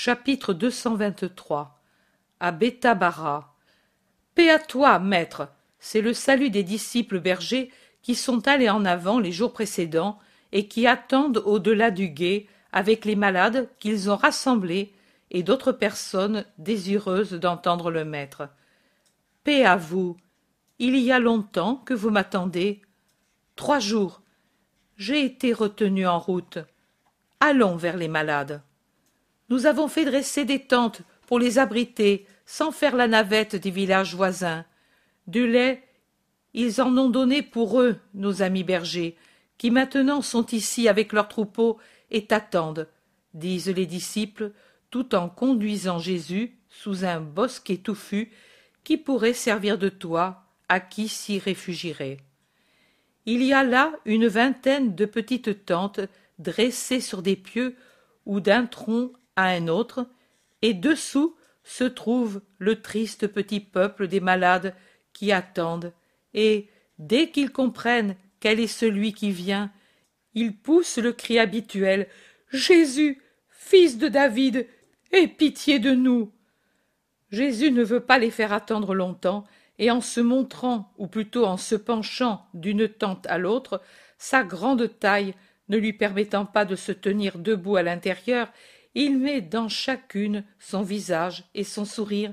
Chapitre 223 À Paix à toi, maître C'est le salut des disciples bergers qui sont allés en avant les jours précédents et qui attendent au-delà du gué avec les malades qu'ils ont rassemblés et d'autres personnes désireuses d'entendre le maître. Paix à vous. Il y a longtemps que vous m'attendez. Trois jours. J'ai été retenu en route. Allons vers les malades. Nous avons fait dresser des tentes pour les abriter, sans faire la navette des villages voisins. Du lait, ils en ont donné pour eux, nos amis bergers, qui maintenant sont ici avec leurs troupeaux et t'attendent, disent les disciples, tout en conduisant Jésus sous un bosquet touffu qui pourrait servir de toit à qui s'y réfugierait. Il y a là une vingtaine de petites tentes dressées sur des pieux ou d'un tronc un autre, et dessous se trouve le triste petit peuple des malades qui attendent, et, dès qu'ils comprennent quel est celui qui vient, ils poussent le cri habituel Jésus, fils de David, aie pitié de nous. Jésus ne veut pas les faire attendre longtemps, et en se montrant, ou plutôt en se penchant d'une tente à l'autre, sa grande taille ne lui permettant pas de se tenir debout à l'intérieur, il met dans chacune son visage et son sourire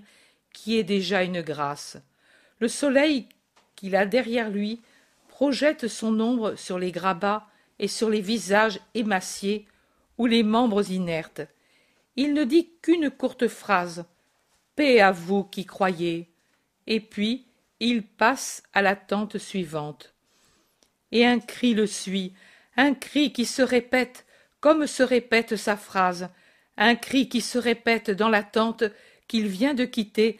qui est déjà une grâce. Le soleil qu'il a derrière lui projette son ombre sur les grabats et sur les visages émaciés ou les membres inertes. Il ne dit qu'une courte phrase. Paix à vous qui croyez. Et puis il passe à la tente suivante. Et un cri le suit, un cri qui se répète comme se répète sa phrase, un cri qui se répète dans la tente qu'il vient de quitter,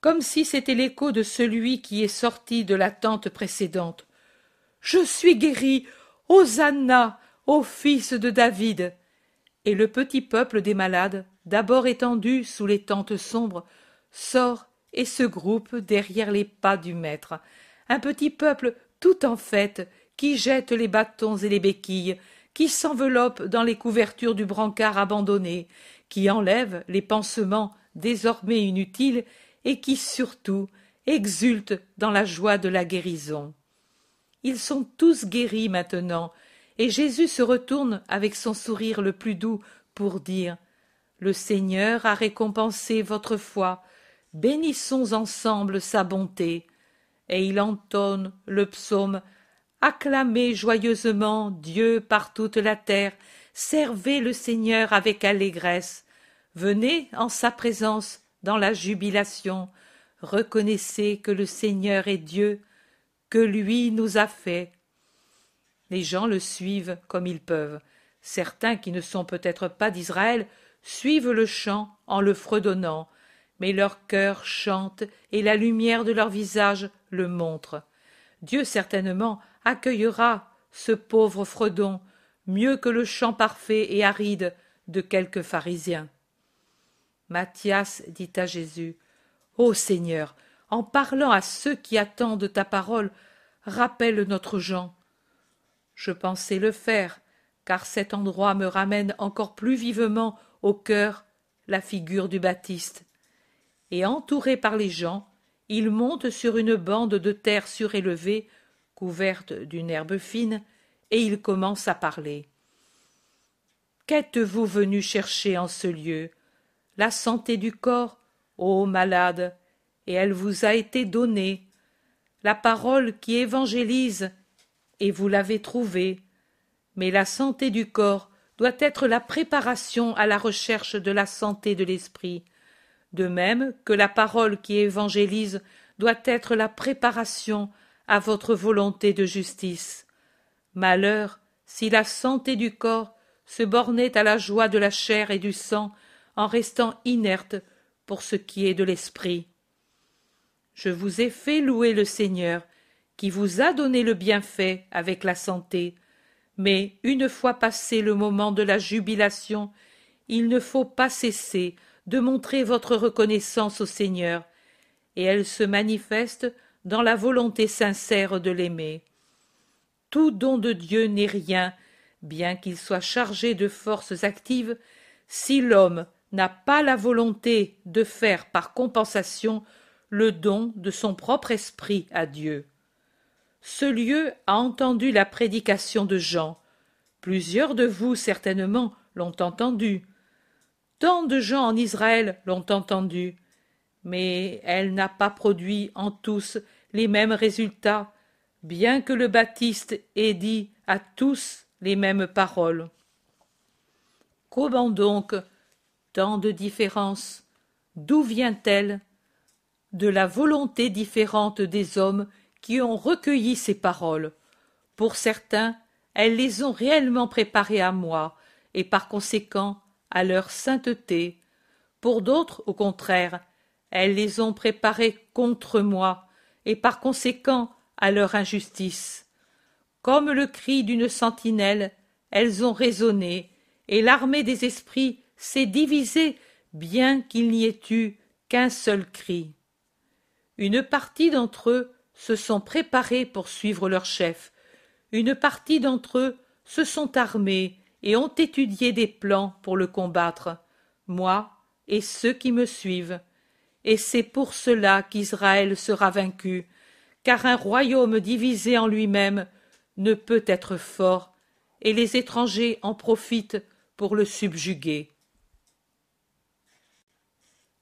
comme si c'était l'écho de celui qui est sorti de la tente précédente. Je suis guéri. Hosanna au fils de David. Et le petit peuple des malades, d'abord étendu sous les tentes sombres, sort et se groupe derrière les pas du maître. Un petit peuple tout en fête, qui jette les bâtons et les béquilles, qui s'enveloppe dans les couvertures du brancard abandonné, qui enlève les pansements désormais inutiles et qui surtout exulte dans la joie de la guérison. Ils sont tous guéris maintenant, et Jésus se retourne avec son sourire le plus doux pour dire Le Seigneur a récompensé votre foi, bénissons ensemble sa bonté. Et il entonne le psaume acclamez joyeusement Dieu par toute la terre, servez le Seigneur avec allégresse, venez en sa présence dans la jubilation, reconnaissez que le Seigneur est Dieu, que lui nous a fait. Les gens le suivent comme ils peuvent. Certains qui ne sont peut-être pas d'Israël suivent le chant en le fredonnant, mais leur cœur chante et la lumière de leur visage le montre. Dieu certainement accueillera ce pauvre Fredon mieux que le chant parfait et aride de quelques pharisiens. Matthias dit à Jésus Ô Seigneur, en parlant à ceux qui attendent ta parole, rappelle notre Jean. Je pensais le faire, car cet endroit me ramène encore plus vivement au cœur la figure du Baptiste. Et entouré par les gens, il monte sur une bande de terre surélevée couverte d'une herbe fine, et il commence à parler. Qu'êtes-vous venu chercher en ce lieu? La santé du corps, ô malade, et elle vous a été donnée. La parole qui évangélise, et vous l'avez trouvée. Mais la santé du corps doit être la préparation à la recherche de la santé de l'esprit, de même que la parole qui évangélise doit être la préparation à votre volonté de justice. Malheur si la santé du corps se bornait à la joie de la chair et du sang en restant inerte pour ce qui est de l'esprit. Je vous ai fait louer le Seigneur, qui vous a donné le bienfait avec la santé, mais une fois passé le moment de la jubilation, il ne faut pas cesser de montrer votre reconnaissance au Seigneur, et elle se manifeste dans la volonté sincère de l'aimer. Tout don de Dieu n'est rien, bien qu'il soit chargé de forces actives, si l'homme n'a pas la volonté de faire par compensation le don de son propre esprit à Dieu. Ce lieu a entendu la prédication de Jean. Plusieurs de vous, certainement, l'ont entendu. Tant de gens en Israël l'ont entendu. Mais elle n'a pas produit en tous les mêmes résultats, bien que le Baptiste ait dit à tous les mêmes paroles. Comment donc tant de différence D'où vient-elle? De la volonté différente des hommes qui ont recueilli ces paroles. Pour certains, elles les ont réellement préparées à moi, et par conséquent à leur sainteté. Pour d'autres, au contraire, elles les ont préparées contre moi, et par conséquent à leur injustice. Comme le cri d'une sentinelle, elles ont résonné, et l'armée des esprits s'est divisée bien qu'il n'y ait eu qu'un seul cri. Une partie d'entre eux se sont préparés pour suivre leur chef, une partie d'entre eux se sont armés et ont étudié des plans pour le combattre, moi et ceux qui me suivent. Et c'est pour cela qu'Israël sera vaincu, car un royaume divisé en lui-même ne peut être fort, et les étrangers en profitent pour le subjuguer.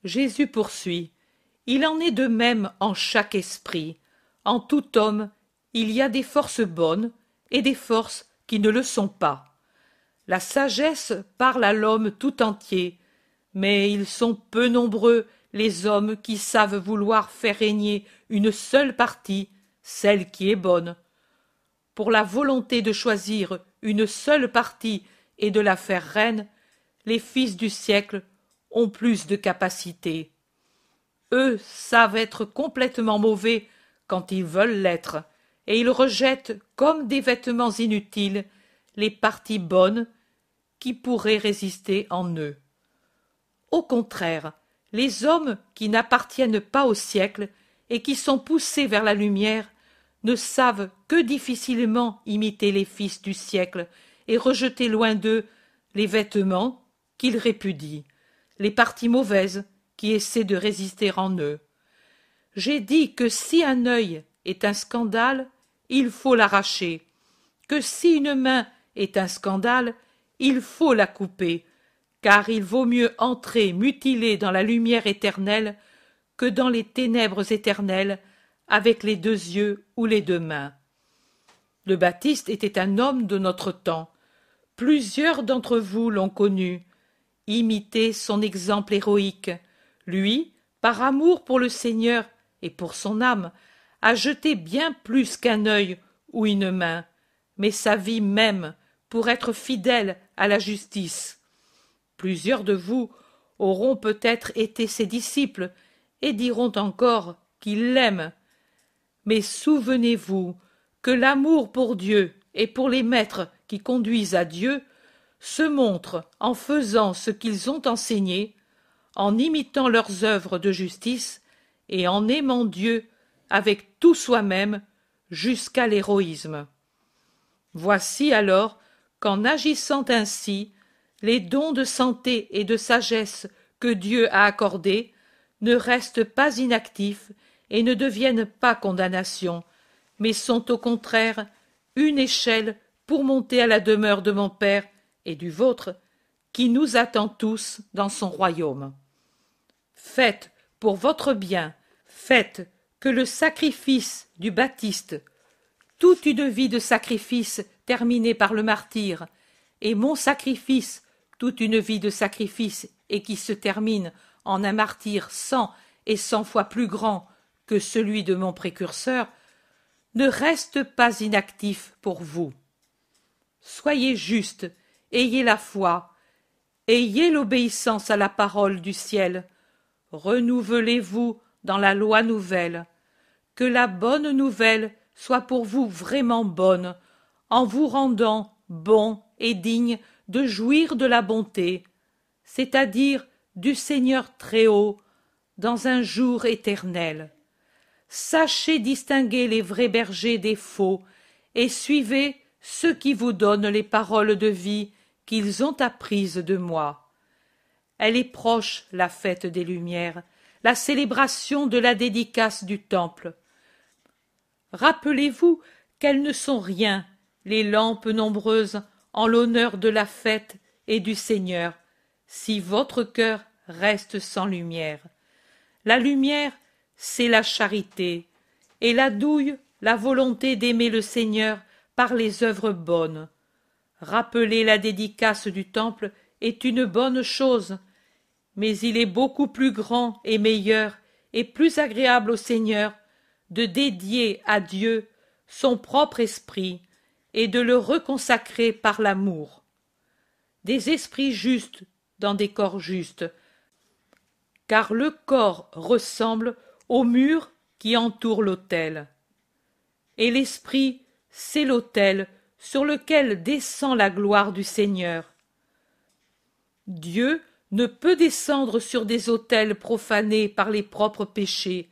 Jésus poursuit. Il en est de même en chaque esprit. En tout homme, il y a des forces bonnes et des forces qui ne le sont pas. La sagesse parle à l'homme tout entier, mais ils sont peu nombreux les hommes qui savent vouloir faire régner une seule partie, celle qui est bonne. Pour la volonté de choisir une seule partie et de la faire reine, les fils du siècle ont plus de capacité. Eux savent être complètement mauvais quand ils veulent l'être, et ils rejettent comme des vêtements inutiles les parties bonnes qui pourraient résister en eux. Au contraire, les hommes qui n'appartiennent pas au siècle et qui sont poussés vers la lumière ne savent que difficilement imiter les fils du siècle et rejeter loin d'eux les vêtements qu'ils répudient, les parties mauvaises qui essaient de résister en eux. J'ai dit que si un œil est un scandale, il faut l'arracher, que si une main est un scandale, il faut la couper, car il vaut mieux entrer mutilé dans la lumière éternelle que dans les ténèbres éternelles avec les deux yeux ou les deux mains. Le Baptiste était un homme de notre temps. Plusieurs d'entre vous l'ont connu. Imitez son exemple héroïque. Lui, par amour pour le Seigneur et pour son âme, a jeté bien plus qu'un œil ou une main, mais sa vie même pour être fidèle à la justice. Plusieurs de vous auront peut-être été ses disciples et diront encore qu'ils l'aiment. Mais souvenez-vous que l'amour pour Dieu et pour les maîtres qui conduisent à Dieu se montre en faisant ce qu'ils ont enseigné, en imitant leurs œuvres de justice et en aimant Dieu avec tout soi-même jusqu'à l'héroïsme. Voici alors qu'en agissant ainsi, les dons de santé et de sagesse que Dieu a accordés ne restent pas inactifs et ne deviennent pas condamnation, mais sont au contraire une échelle pour monter à la demeure de mon Père et du vôtre, qui nous attend tous dans son royaume. Faites pour votre bien, faites que le sacrifice du Baptiste, toute une vie de sacrifice terminée par le martyr, et mon sacrifice, toute une vie de sacrifice et qui se termine en un martyr cent et cent fois plus grand que celui de mon précurseur, ne reste pas inactif pour vous. Soyez juste, ayez la foi, ayez l'obéissance à la parole du ciel, renouvelez-vous dans la loi nouvelle, que la bonne nouvelle soit pour vous vraiment bonne, en vous rendant bon et digne de jouir de la bonté, c'est-à-dire du Seigneur Très-Haut, dans un jour éternel. Sachez distinguer les vrais bergers des faux, et suivez ceux qui vous donnent les paroles de vie qu'ils ont apprises de moi. Elle est proche, la fête des Lumières, la célébration de la dédicace du Temple. Rappelez-vous qu'elles ne sont rien, les lampes nombreuses, en l'honneur de la fête et du Seigneur, si votre cœur reste sans lumière. La lumière, c'est la charité, et la douille, la volonté d'aimer le Seigneur par les œuvres bonnes. Rappeler la dédicace du temple est une bonne chose, mais il est beaucoup plus grand et meilleur et plus agréable au Seigneur de dédier à Dieu son propre esprit et de le reconsacrer par l'amour. Des esprits justes dans des corps justes, car le corps ressemble au mur qui entoure l'autel. Et l'esprit, c'est l'autel sur lequel descend la gloire du Seigneur. Dieu ne peut descendre sur des autels profanés par les propres péchés,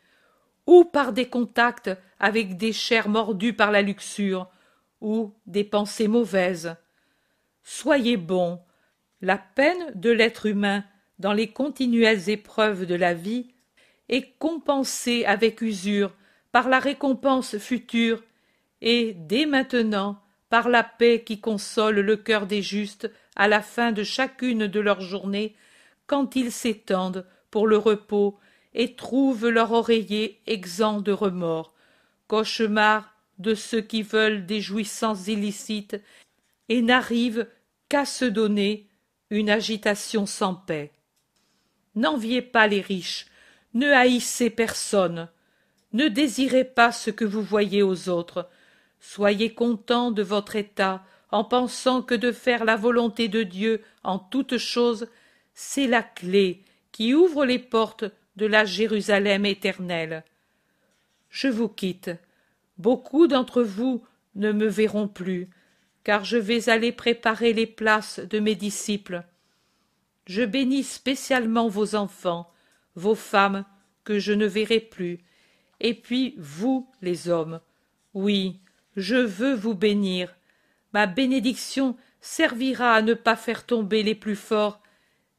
ou par des contacts avec des chairs mordues par la luxure, ou des pensées mauvaises. Soyez bons. La peine de l'être humain dans les continuelles épreuves de la vie est compensée avec usure par la récompense future et dès maintenant par la paix qui console le cœur des justes à la fin de chacune de leurs journées quand ils s'étendent pour le repos et trouvent leur oreiller exempt de remords cauchemar de ceux qui veulent des jouissances illicites et n'arrivent qu'à se donner une agitation sans paix. N'enviez pas les riches ne haïssez personne ne désirez pas ce que vous voyez aux autres. Soyez contents de votre état en pensant que de faire la volonté de dieu en toutes choses c'est la clé qui ouvre les portes de la jérusalem éternelle. Je vous quitte beaucoup d'entre vous ne me verront plus car je vais aller préparer les places de mes disciples. Je bénis spécialement vos enfants vos femmes que je ne verrai plus et puis vous les hommes. Oui je veux vous bénir. Ma bénédiction servira à ne pas faire tomber les plus forts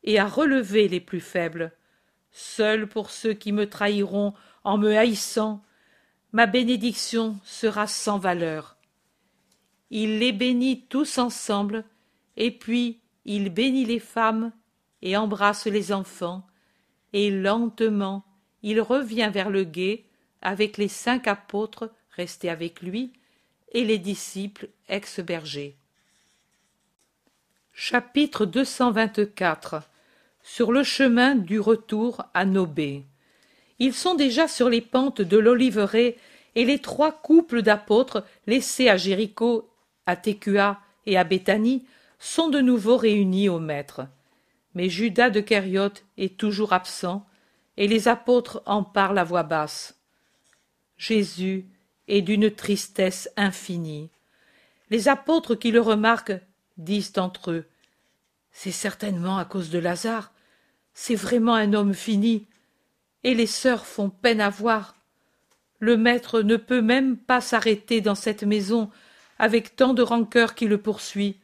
et à relever les plus faibles. Seul pour ceux qui me trahiront en me haïssant ma bénédiction sera sans valeur. Il les bénit tous ensemble et puis il bénit les femmes et embrasse les enfants et lentement il revient vers le gué avec les cinq apôtres restés avec lui et les disciples ex bergers chapitre sur le chemin du retour à Nobé. Ils sont déjà sur les pentes de l'Oliveraie et les trois couples d'apôtres laissés à Jéricho, à Técua et à Béthanie sont de nouveau réunis au Maître. Mais Judas de Kériote est toujours absent et les apôtres en parlent à voix basse. Jésus est d'une tristesse infinie. Les apôtres qui le remarquent disent entre eux C'est certainement à cause de Lazare c'est vraiment un homme fini et les sœurs font peine à voir. Le maître ne peut même pas s'arrêter dans cette maison avec tant de rancœur qui le poursuit.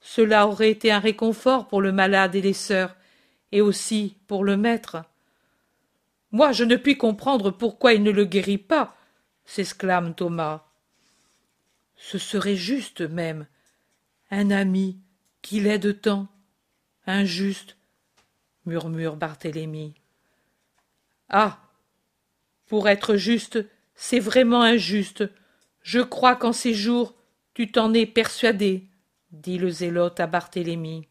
Cela aurait été un réconfort pour le malade et les sœurs et aussi pour le maître. Moi je ne puis comprendre pourquoi il ne le guérit pas s'exclame thomas. Ce serait juste même un ami qui l'aide tant injuste murmure barthélemy ah pour être juste c'est vraiment injuste. Je crois qu'en ces jours tu t'en es persuadé dit le zélote à barthélemy.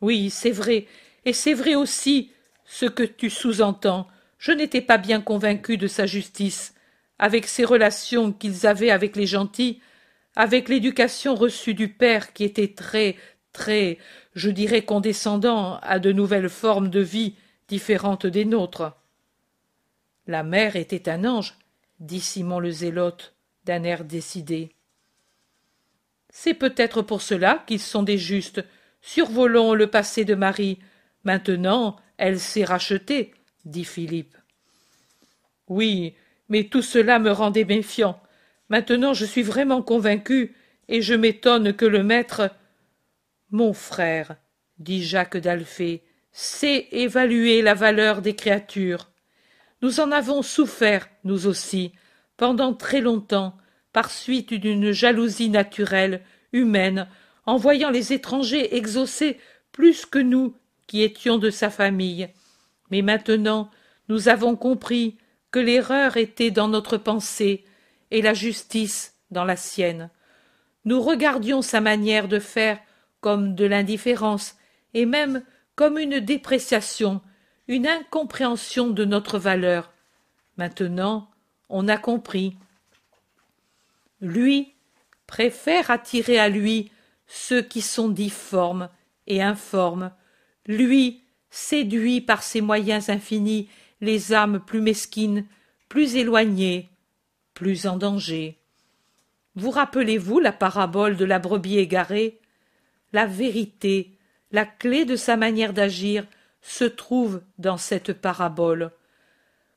Oui c'est vrai. Et c'est vrai aussi ce que tu sous-entends. Je n'étais pas bien convaincu de sa justice avec ses relations qu'ils avaient avec les gentils avec l'éducation reçue du père qui était très très je dirais condescendant à de nouvelles formes de vie différentes des nôtres la mère était un ange dit simon le zélote d'un air décidé. C'est peut-être pour cela qu'ils sont des justes. Survolons le passé de marie. Maintenant elle s'est rachetée dit philippe. Oui mais tout cela me rendait méfiant. Maintenant je suis vraiment convaincu et je m'étonne que le maître mon frère dit jacques d'alphée sait évaluer la valeur des créatures. Nous en avons souffert, nous aussi, pendant très longtemps, par suite d'une jalousie naturelle, humaine, en voyant les étrangers exaucer plus que nous qui étions de sa famille. Mais maintenant nous avons compris que l'erreur était dans notre pensée et la justice dans la sienne. Nous regardions sa manière de faire comme de l'indifférence et même comme une dépréciation, une incompréhension de notre valeur. Maintenant, on a compris. Lui préfère attirer à lui ceux qui sont difformes et informes. Lui séduit par ses moyens infinis les âmes plus mesquines, plus éloignées, plus en danger. Vous rappelez-vous la parabole de la brebis égarée? La vérité, la clé de sa manière d'agir, se trouve dans cette parabole.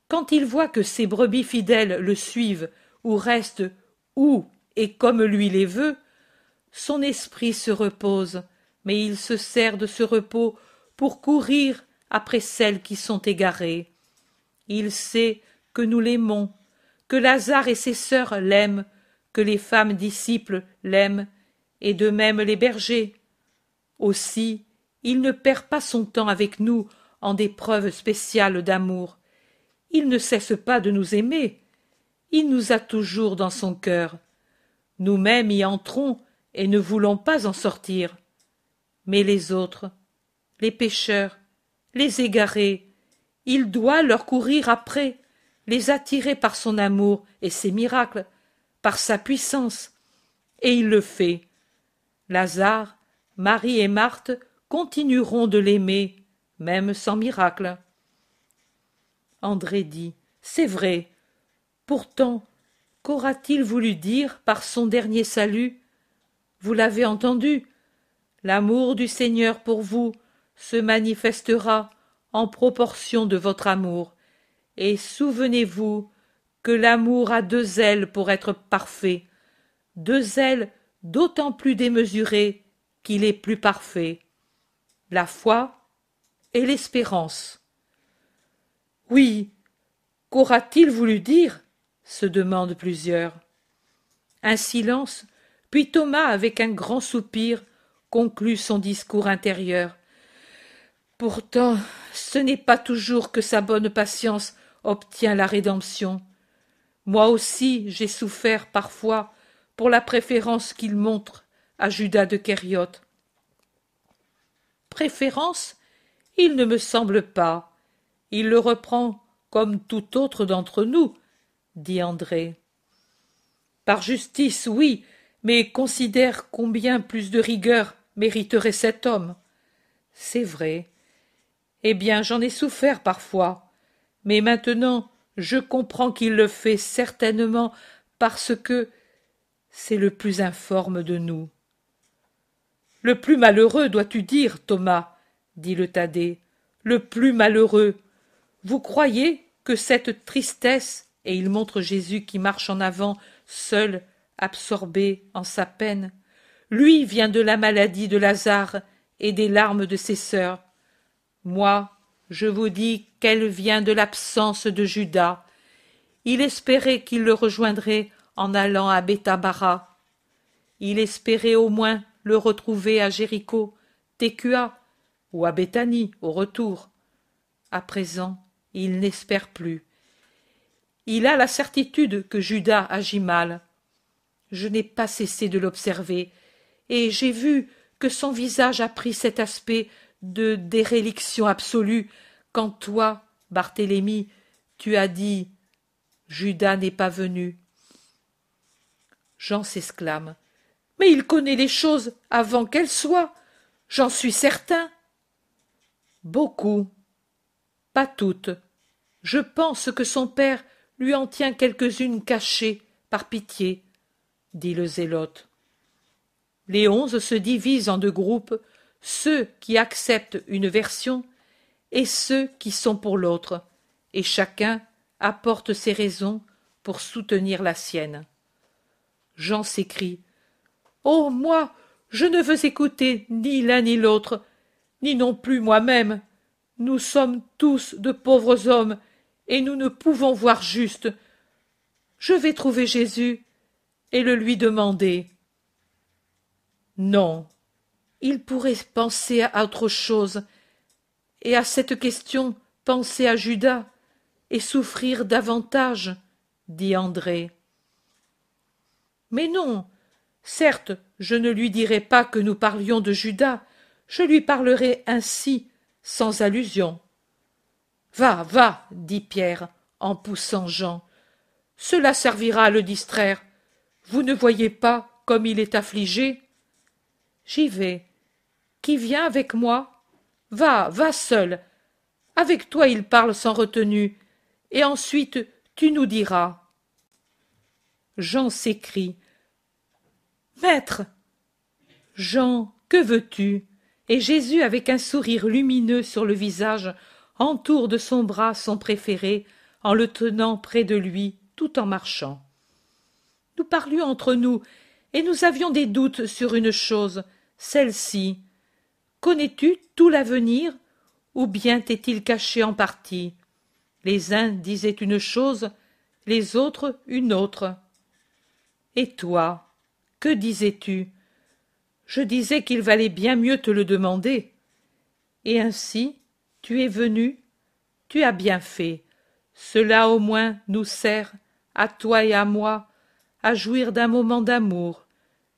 Quand il voit que ses brebis fidèles le suivent ou restent où et comme lui les veut, son esprit se repose, mais il se sert de ce repos pour courir après celles qui sont égarées. Il sait que nous l'aimons, que Lazare et ses sœurs l'aiment, que les femmes disciples l'aiment, et de même les bergers. Aussi, il ne perd pas son temps avec nous en des preuves spéciales d'amour. Il ne cesse pas de nous aimer. Il nous a toujours dans son cœur. Nous-mêmes y entrons et ne voulons pas en sortir. Mais les autres, les pécheurs, les égarés, il doit leur courir après, les attirer par son amour et ses miracles, par sa puissance. Et il le fait. Lazare, Marie et Marthe continueront de l'aimer, même sans miracle. André dit C'est vrai. Pourtant, qu'aura-t-il voulu dire par son dernier salut? Vous l'avez entendu. L'amour du Seigneur pour vous se manifestera en proportion de votre amour. Et souvenez-vous que l'amour a deux ailes pour être parfait, deux ailes d'autant plus démesurées qu'il est plus parfait. La foi et l'espérance. Oui, qu'aura-t-il voulu dire se demandent plusieurs. Un silence, puis Thomas, avec un grand soupir, conclut son discours intérieur. Pourtant, ce n'est pas toujours que sa bonne patience obtient la rédemption. Moi aussi j'ai souffert parfois pour la préférence qu'il montre à Judas de Kériote. Préférence Il ne me semble pas. Il le reprend comme tout autre d'entre nous, dit André. Par justice, oui, mais considère combien plus de rigueur mériterait cet homme. C'est vrai. Eh bien, j'en ai souffert parfois. Mais maintenant, je comprends qu'il le fait certainement parce que c'est le plus informe de nous. Le plus malheureux, dois-tu dire, Thomas, dit le Thaddée, le plus malheureux. Vous croyez que cette tristesse, et il montre Jésus qui marche en avant, seul, absorbé en sa peine, lui vient de la maladie de Lazare et des larmes de ses sœurs. Moi, je vous dis qu'elle vient de l'absence de Judas. Il espérait qu'il le rejoindrait en allant à Bethabara. Il espérait au moins le retrouver à Jéricho, Técua ou à Béthanie au retour. À présent, il n'espère plus. Il a la certitude que Judas agit mal. Je n'ai pas cessé de l'observer, et j'ai vu que son visage a pris cet aspect de déréliction absolue quand toi, Barthélemy, tu as dit Judas n'est pas venu. Jean s'exclame. Mais il connaît les choses avant qu'elles soient. J'en suis certain. Beaucoup. Pas toutes. Je pense que son père lui en tient quelques-unes cachées, par pitié, dit le zélote. Les onze se divisent en deux groupes, ceux qui acceptent une version et ceux qui sont pour l'autre, et chacun apporte ses raisons pour soutenir la sienne. Jean s'écrie. Oh. Moi. Je ne veux écouter ni l'un ni l'autre, ni non plus moi-même. Nous sommes tous de pauvres hommes, et nous ne pouvons voir juste. Je vais trouver Jésus et le lui demander. Non, il pourrait penser à autre chose, et à cette question penser à Judas et souffrir davantage, dit André. Mais non, certes, je ne lui dirai pas que nous parlions de Judas, je lui parlerai ainsi, sans allusion. Va, va, dit Pierre, en poussant Jean. Cela servira à le distraire. Vous ne voyez pas comme il est affligé? J'y vais. Qui vient avec moi? Va, va seul. Avec toi il parle sans retenue, et ensuite tu nous diras. Jean s'écrie. Maître. Jean, que veux-tu? Et Jésus, avec un sourire lumineux sur le visage, entoure de son bras son préféré, en le tenant près de lui, tout en marchant. Nous parlions entre nous, et nous avions des doutes sur une chose, celle-ci. Connais-tu tout l'avenir, ou bien t'est-il caché en partie? Les uns disaient une chose, les autres une autre. Et toi, que disais-tu? Je disais qu'il valait bien mieux te le demander. Et ainsi, tu es venu, tu as bien fait. Cela au moins nous sert, à toi et à moi, à jouir d'un moment d'amour.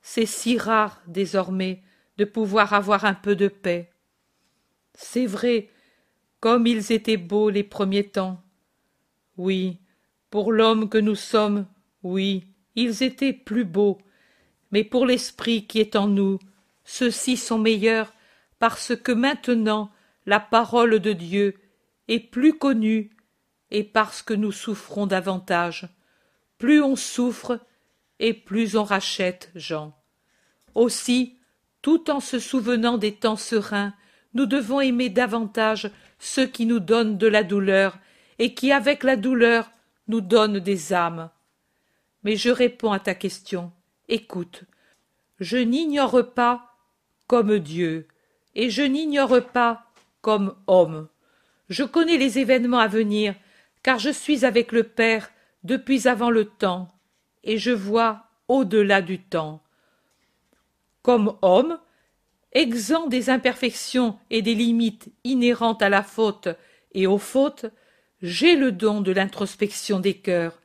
C'est si rare désormais de pouvoir avoir un peu de paix. C'est vrai, comme ils étaient beaux les premiers temps. Oui, pour l'homme que nous sommes, oui, ils étaient plus beaux, mais pour l'esprit qui est en nous, ceux-ci sont meilleurs parce que maintenant la parole de Dieu est plus connue et parce que nous souffrons davantage. Plus on souffre et plus on rachète, Jean. Aussi, tout en se souvenant des temps sereins, nous devons aimer davantage ceux qui nous donnent de la douleur et qui, avec la douleur, nous donnent des âmes. Mais je réponds à ta question. Écoute, je n'ignore pas comme Dieu, et je n'ignore pas comme homme. Je connais les événements à venir, car je suis avec le Père depuis avant le temps, et je vois au-delà du temps. Comme homme, exempt des imperfections et des limites inhérentes à la faute et aux fautes, j'ai le don de l'introspection des cœurs.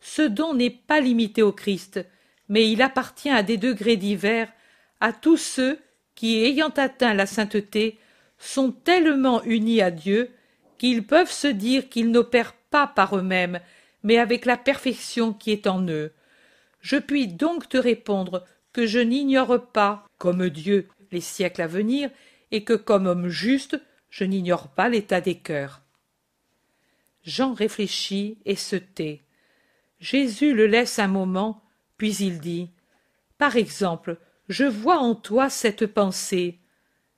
Ce don n'est pas limité au Christ, mais il appartient à des degrés divers à tous ceux qui, ayant atteint la sainteté, sont tellement unis à Dieu qu'ils peuvent se dire qu'ils n'opèrent pas par eux-mêmes, mais avec la perfection qui est en eux. Je puis donc te répondre que je n'ignore pas, comme Dieu, les siècles à venir, et que comme homme juste, je n'ignore pas l'état des cœurs. Jean réfléchit et se tait. Jésus le laisse un moment, puis il dit Par exemple, je vois en toi cette pensée.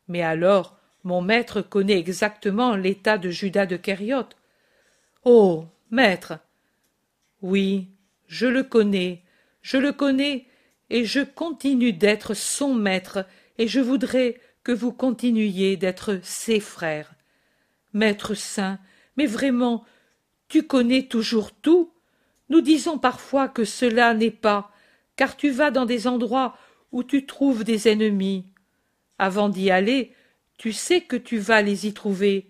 Mais alors, mon maître connaît exactement l'état de Judas de Kériote. Oh. Maître. Oui, je le connais, je le connais, et je continue d'être son maître, et je voudrais que vous continuiez d'être ses frères. Maître saint, mais vraiment, tu connais toujours tout. Nous disons parfois que cela n'est pas, car tu vas dans des endroits où tu trouves des ennemis. Avant d'y aller, tu sais que tu vas les y trouver,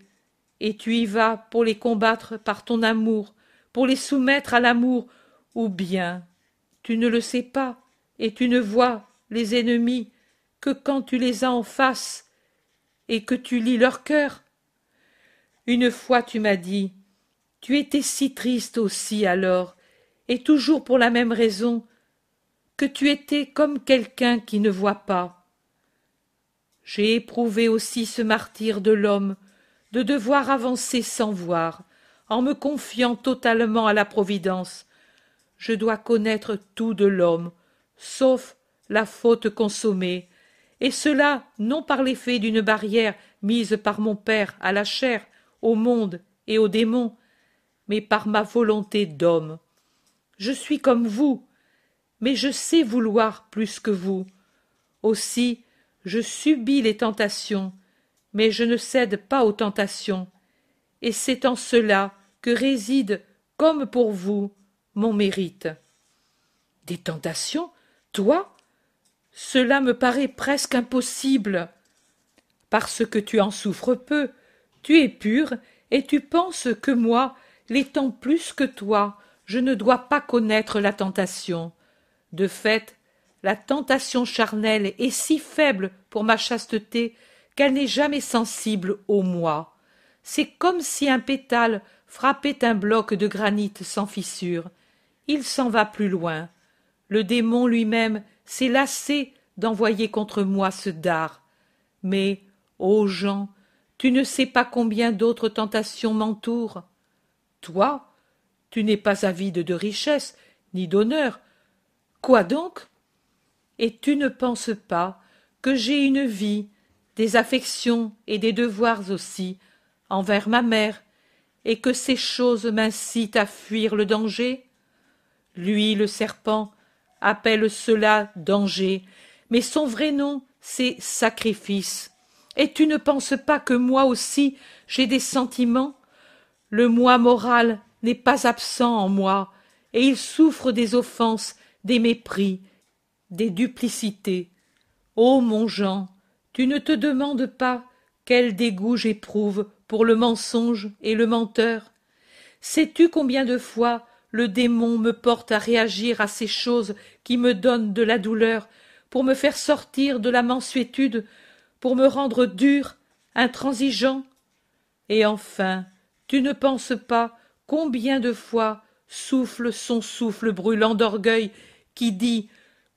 et tu y vas pour les combattre par ton amour, pour les soumettre à l'amour, ou bien tu ne le sais pas, et tu ne vois les ennemis que quand tu les as en face et que tu lis leur cœur. Une fois tu m'as dit Tu étais si triste aussi alors, et toujours pour la même raison, que tu étais comme quelqu'un qui ne voit pas. J'ai éprouvé aussi ce martyre de l'homme, de devoir avancer sans voir, en me confiant totalement à la Providence. Je dois connaître tout de l'homme, sauf la faute consommée, et cela non par l'effet d'une barrière mise par mon Père à la chair, au monde et aux démons, mais par ma volonté d'homme. Je suis comme vous, mais je sais vouloir plus que vous. Aussi je subis les tentations, mais je ne cède pas aux tentations, et c'est en cela que réside, comme pour vous, mon mérite. Des tentations? Toi? Cela me paraît presque impossible. Parce que tu en souffres peu, tu es pur, et tu penses que moi, l'étant plus que toi, je ne dois pas connaître la tentation. De fait, la tentation charnelle est si faible pour ma chasteté qu'elle n'est jamais sensible au moi. C'est comme si un pétale frappait un bloc de granit sans fissure. Il s'en va plus loin. Le démon lui-même s'est lassé d'envoyer contre moi ce dard. Mais, ô Jean, tu ne sais pas combien d'autres tentations m'entourent. Toi, tu n'es pas avide de richesse, ni d'honneur. Quoi donc? Et tu ne penses pas que j'ai une vie, des affections et des devoirs aussi, envers ma mère, et que ces choses m'incitent à fuir le danger? Lui, le serpent, appelle cela danger, mais son vrai nom, c'est sacrifice. Et tu ne penses pas que moi aussi j'ai des sentiments? Le moi moral n'est pas absent en moi, et il souffre des offenses, des mépris, des duplicités. Ô mon Jean, tu ne te demandes pas quel dégoût j'éprouve pour le mensonge et le menteur Sais-tu combien de fois le démon me porte à réagir à ces choses qui me donnent de la douleur, pour me faire sortir de la mansuétude, pour me rendre dur, intransigeant? Et enfin, tu ne penses pas combien de fois souffle son souffle brûlant d'orgueil qui dit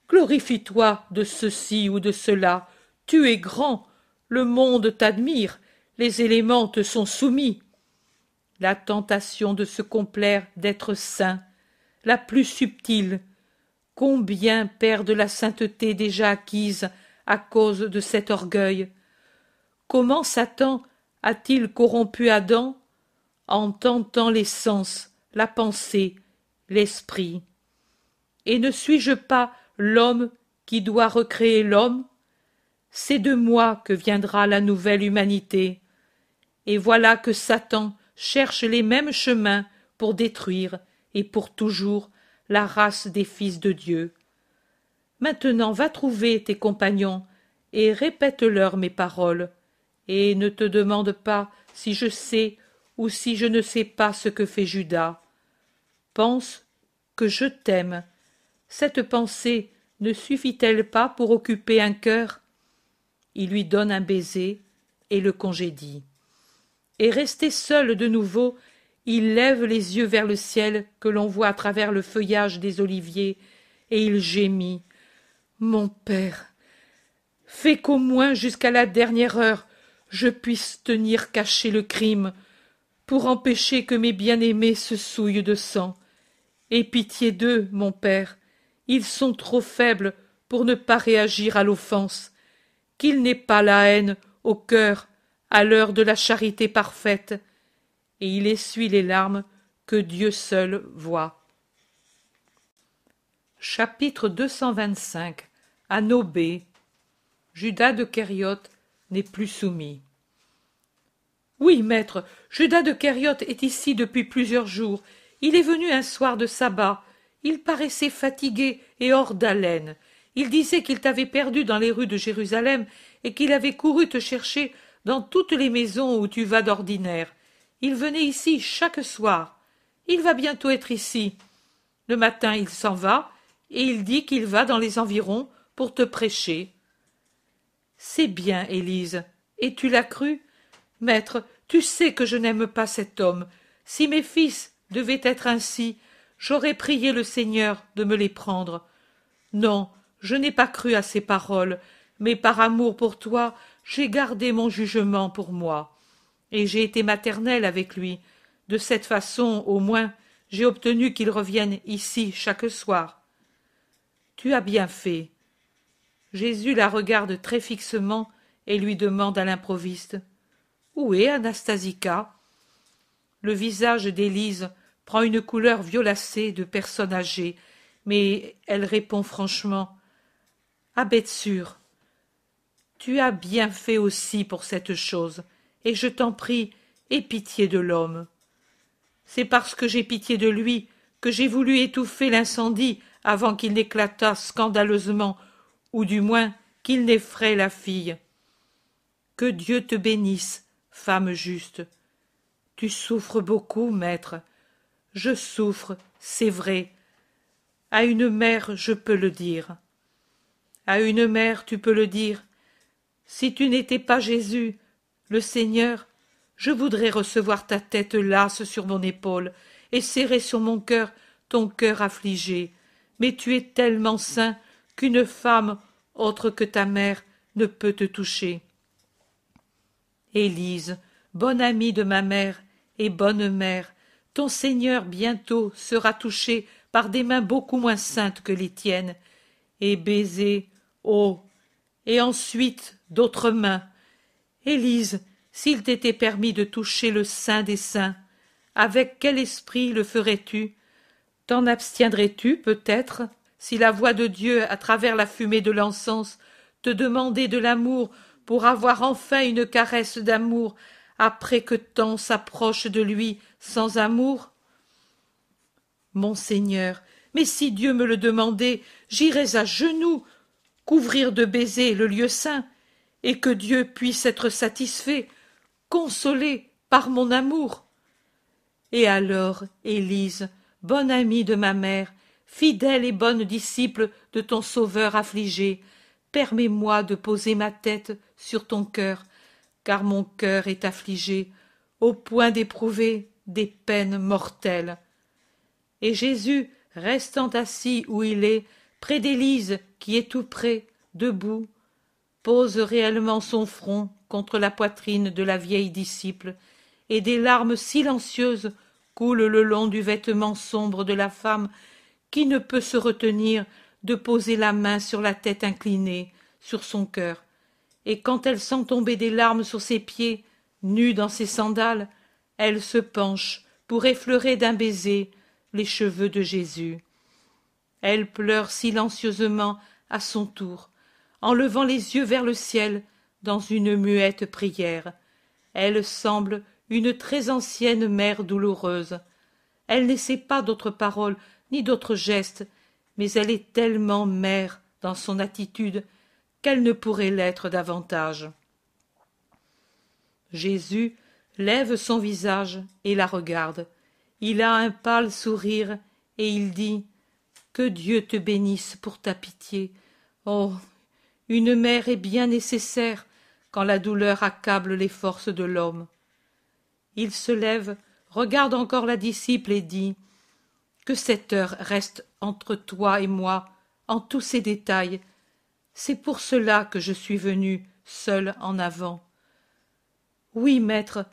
glorifie toi de ceci ou de cela tu es grand le monde t'admire les éléments te sont soumis. La tentation de se complaire d'être saint la plus subtile combien perdent la sainteté déjà acquise à cause de cet orgueil? Comment satan a-t-il corrompu adam en tentant les sens la pensée l'esprit? Et ne suis-je pas l'homme qui doit recréer l'homme? C'est de moi que viendra la nouvelle humanité et voilà que satan cherche les mêmes chemins pour détruire et pour toujours la race des fils de dieu maintenant va trouver tes compagnons et répète leur mes paroles et ne te demande pas si je sais ou si je ne sais pas ce que fait Judas. Pense que je t'aime. Cette pensée ne suffit-elle pas pour occuper un cœur? Il lui donne un baiser et le congédie. Et resté seul de nouveau, il lève les yeux vers le ciel que l'on voit à travers le feuillage des oliviers, et il gémit. Mon père, fais qu'au moins jusqu'à la dernière heure je puisse tenir caché le crime, pour empêcher que mes bien-aimés se souillent de sang. Aie pitié d'eux, mon père, ils sont trop faibles pour ne pas réagir à l'offense. Qu'il n'ait pas la haine au cœur à l'heure de la charité parfaite, et il essuie les larmes que Dieu seul voit. Chapitre 225 À Nobé Judas de Kériote n'est plus soumis. Oui, maître, Judas de Kériote est ici depuis plusieurs jours. Il est venu un soir de sabbat. Il paraissait fatigué et hors d'haleine. Il disait qu'il t'avait perdu dans les rues de Jérusalem et qu'il avait couru te chercher dans toutes les maisons où tu vas d'ordinaire. Il venait ici chaque soir. Il va bientôt être ici. Le matin il s'en va, et il dit qu'il va dans les environs pour te prêcher. C'est bien, Élise. Et tu l'as cru? Maître, tu sais que je n'aime pas cet homme. Si mes fils devaient être ainsi, j'aurais prié le Seigneur de me les prendre. Non, je n'ai pas cru à ces paroles, mais par amour pour toi, j'ai gardé mon jugement pour moi. Et j'ai été maternelle avec lui. De cette façon, au moins, j'ai obtenu qu'il revienne ici chaque soir. Tu as bien fait. Jésus la regarde très fixement et lui demande à l'improviste où est Anastasica? Le visage d'Élise prend une couleur violacée de personne âgée, mais elle répond franchement À bête sûre. tu as bien fait aussi pour cette chose, et je t'en prie, aie pitié de l'homme. C'est parce que j'ai pitié de lui que j'ai voulu étouffer l'incendie avant qu'il n'éclatât scandaleusement, ou du moins qu'il n'effraie la fille. Que Dieu te bénisse, femme juste. Tu souffres beaucoup, maître. Je souffre, c'est vrai. À une mère, je peux le dire. À une mère, tu peux le dire. Si tu n'étais pas Jésus, le Seigneur, je voudrais recevoir ta tête lasse sur mon épaule et serrer sur mon cœur ton cœur affligé. Mais tu es tellement saint qu'une femme autre que ta mère ne peut te toucher. Élise, bonne amie de ma mère et bonne mère, ton Seigneur bientôt sera touché par des mains beaucoup moins saintes que les tiennes, et baisé, oh, et ensuite d'autres mains. Élise, s'il t'était permis de toucher le sein des saints, avec quel esprit le ferais-tu? T'en abstiendrais-tu, peut-être, si la voix de Dieu, à travers la fumée de l'encens, te demandait de l'amour pour avoir enfin une caresse d'amour après que tant s'approche de lui sans amour Mon Seigneur, mais si Dieu me le demandait, j'irais à genoux, couvrir de baisers le lieu saint, et que Dieu puisse être satisfait, consolé par mon amour. Et alors, Élise, bonne amie de ma mère, fidèle et bonne disciple de ton Sauveur affligé, permets-moi de poser ma tête sur ton cœur, car mon cœur est affligé, au point d'éprouver des peines mortelles. Et Jésus, restant assis où il est, près d'Élise, qui est tout près, debout, pose réellement son front contre la poitrine de la vieille disciple, et des larmes silencieuses coulent le long du vêtement sombre de la femme qui ne peut se retenir de poser la main sur la tête inclinée, sur son cœur, et quand elle sent tomber des larmes sur ses pieds, nus dans ses sandales, elle se penche pour effleurer d'un baiser les cheveux de Jésus. Elle pleure silencieusement à son tour, en levant les yeux vers le ciel dans une muette prière. Elle semble une très ancienne mère douloureuse. Elle n'essaie pas d'autres paroles ni d'autres gestes, mais elle est tellement mère dans son attitude qu'elle ne pourrait l'être davantage. Jésus lève son visage et la regarde. Il a un pâle sourire et il dit Que Dieu te bénisse pour ta pitié. Oh. Une mère est bien nécessaire quand la douleur accable les forces de l'homme. Il se lève, regarde encore la disciple et dit Que cette heure reste entre toi et moi en tous ses détails, c'est pour cela que je suis venu seul en avant. Oui, maître,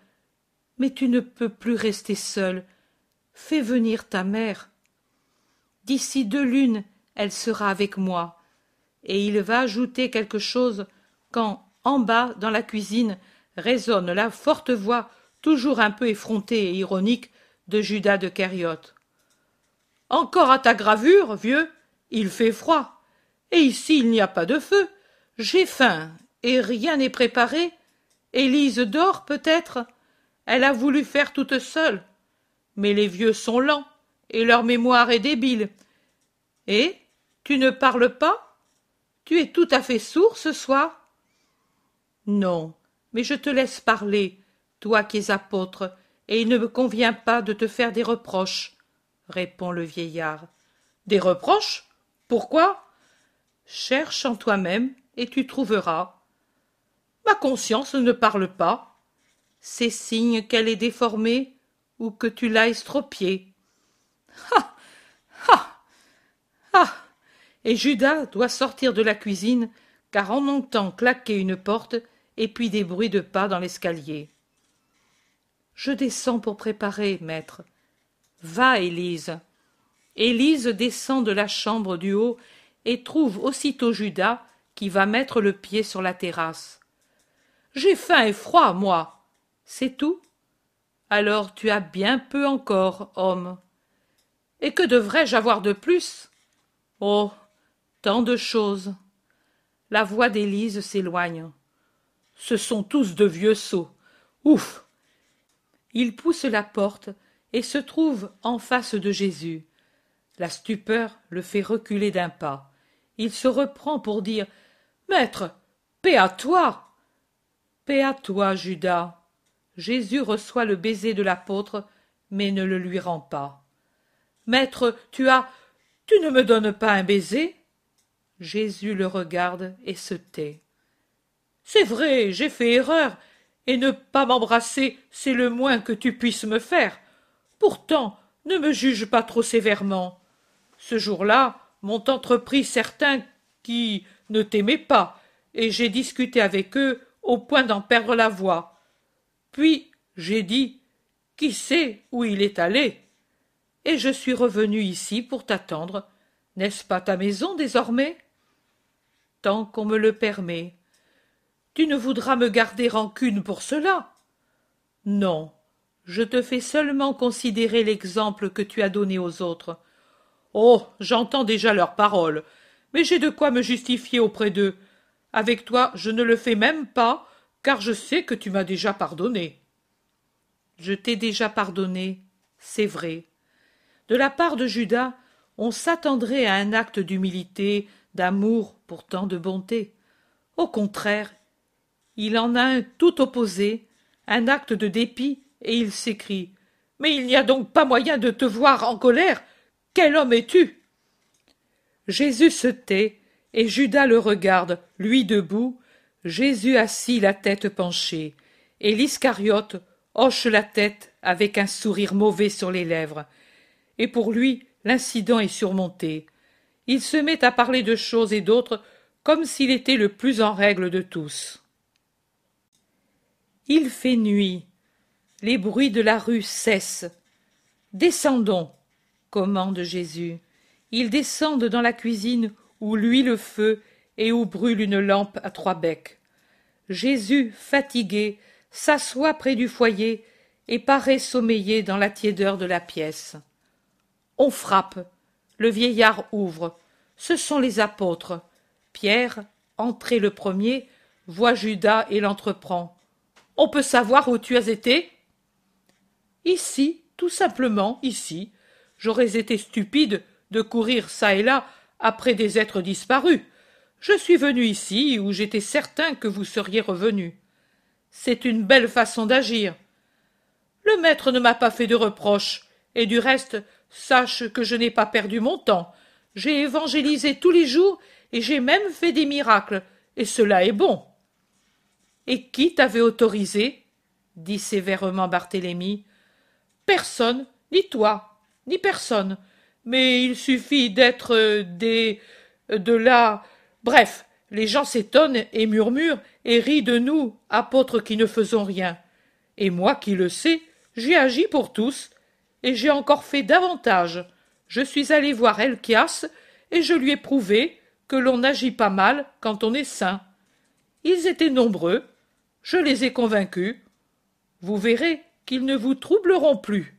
mais tu ne peux plus rester seul. Fais venir ta mère. D'ici deux lunes, elle sera avec moi. Et il va ajouter quelque chose quand, en bas, dans la cuisine, résonne la forte voix, toujours un peu effrontée et ironique, de Judas de Kériote. Encore à ta gravure, vieux Il fait froid. Et ici il n'y a pas de feu. J'ai faim, et rien n'est préparé. Élise dort peut-être. Elle a voulu faire toute seule. Mais les vieux sont lents, et leur mémoire est débile. Et tu ne parles pas? Tu es tout à fait sourd ce soir? Non, mais je te laisse parler, toi qui es apôtre, et il ne me convient pas de te faire des reproches, répond le vieillard. Des reproches? Pourquoi? Cherche en toi-même et tu trouveras. Ma conscience ne parle pas. C'est signe qu'elle est déformée ou que tu l'as estropiée. Ha Ha Ha Et Judas doit sortir de la cuisine car on entend claquer une porte et puis des bruits de pas dans l'escalier. Je descends pour préparer, maître. Va, Élise. Élise descend de la chambre du haut et trouve aussitôt Judas qui va mettre le pied sur la terrasse. J'ai faim et froid, moi. C'est tout? Alors tu as bien peu encore, homme. Et que devrais-je avoir de plus? Oh. Tant de choses. la voix d'Élise s'éloigne. Ce sont tous de vieux sots. Ouf. Il pousse la porte et se trouve en face de Jésus. La stupeur le fait reculer d'un pas. Il se reprend pour dire Maître, paix à toi. Paix à toi, Judas. Jésus reçoit le baiser de l'apôtre, mais ne le lui rend pas. Maître, tu as. Tu ne me donnes pas un baiser Jésus le regarde et se tait. C'est vrai, j'ai fait erreur, et ne pas m'embrasser, c'est le moins que tu puisses me faire. Pourtant, ne me juge pas trop sévèrement. Ce jour-là, m'ont entrepris certains qui ne t'aimaient pas, et j'ai discuté avec eux au point d'en perdre la voix. Puis j'ai dit Qui sait où il est allé? Et je suis revenu ici pour t'attendre. N'est-ce pas ta maison désormais? Tant qu'on me le permet. Tu ne voudras me garder rancune pour cela? Non, je te fais seulement considérer l'exemple que tu as donné aux autres. Oh. J'entends déjà leurs paroles. Mais j'ai de quoi me justifier auprès d'eux. Avec toi, je ne le fais même pas, car je sais que tu m'as déjà pardonné. Je t'ai déjà pardonné, c'est vrai. De la part de Judas, on s'attendrait à un acte d'humilité, d'amour, pourtant de bonté. Au contraire, il en a un tout opposé, un acte de dépit, et il s'écrie. Mais il n'y a donc pas moyen de te voir en colère. Quel homme es-tu? Jésus se tait, et Judas le regarde, lui debout, Jésus assis la tête penchée, et l'Iscariote hoche la tête avec un sourire mauvais sur les lèvres. Et pour lui, l'incident est surmonté. Il se met à parler de choses et d'autres comme s'il était le plus en règle de tous. Il fait nuit. Les bruits de la rue cessent. Descendons, commande Jésus. Ils descendent dans la cuisine où luit le feu et où brûle une lampe à trois becs. Jésus, fatigué, s'assoit près du foyer et paraît sommeiller dans la tiédeur de la pièce. On frappe. Le vieillard ouvre. Ce sont les apôtres. Pierre, entré le premier, voit Judas et l'entreprend. On peut savoir où tu as été? Ici, tout simplement, ici. J'aurais été stupide de courir çà et là après des êtres disparus. Je suis venu ici où j'étais certain que vous seriez revenu. C'est une belle façon d'agir. Le maître ne m'a pas fait de reproches, et du reste, sache que je n'ai pas perdu mon temps. J'ai évangélisé tous les jours, et j'ai même fait des miracles, et cela est bon. Et qui t'avait autorisé? dit sévèrement Barthélemy. Personne, ni toi, ni personne. Mais il suffit d'être euh, des euh, de là. Bref les gens s'étonnent et murmurent et rient de nous apôtres qui ne faisons rien. Et moi qui le sais j'ai agi pour tous et j'ai encore fait davantage. Je suis allé voir Elchias et je lui ai prouvé que l'on n'agit pas mal quand on est saint. Ils étaient nombreux. Je les ai convaincus. Vous verrez qu'ils ne vous troubleront plus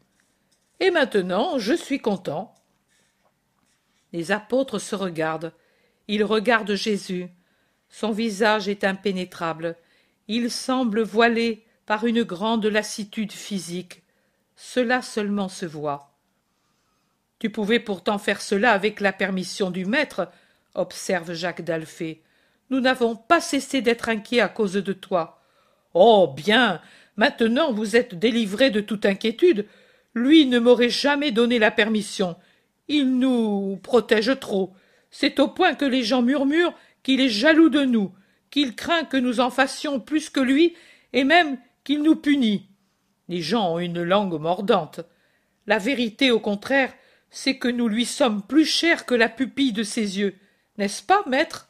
et maintenant je suis content les apôtres se regardent. Ils regardent Jésus. Son visage est impénétrable. Il semble voilé par une grande lassitude physique. Cela seulement se voit. Tu pouvais pourtant faire cela avec la permission du maître, observe Jacques d'Alphée. Nous n'avons pas cessé d'être inquiets à cause de toi. Oh bien. Maintenant vous êtes délivré de toute inquiétude. Lui ne m'aurait jamais donné la permission. Il nous protège trop. C'est au point que les gens murmurent qu'il est jaloux de nous, qu'il craint que nous en fassions plus que lui, et même qu'il nous punit. Les gens ont une langue mordante. La vérité, au contraire, c'est que nous lui sommes plus chers que la pupille de ses yeux, n'est-ce pas, maître?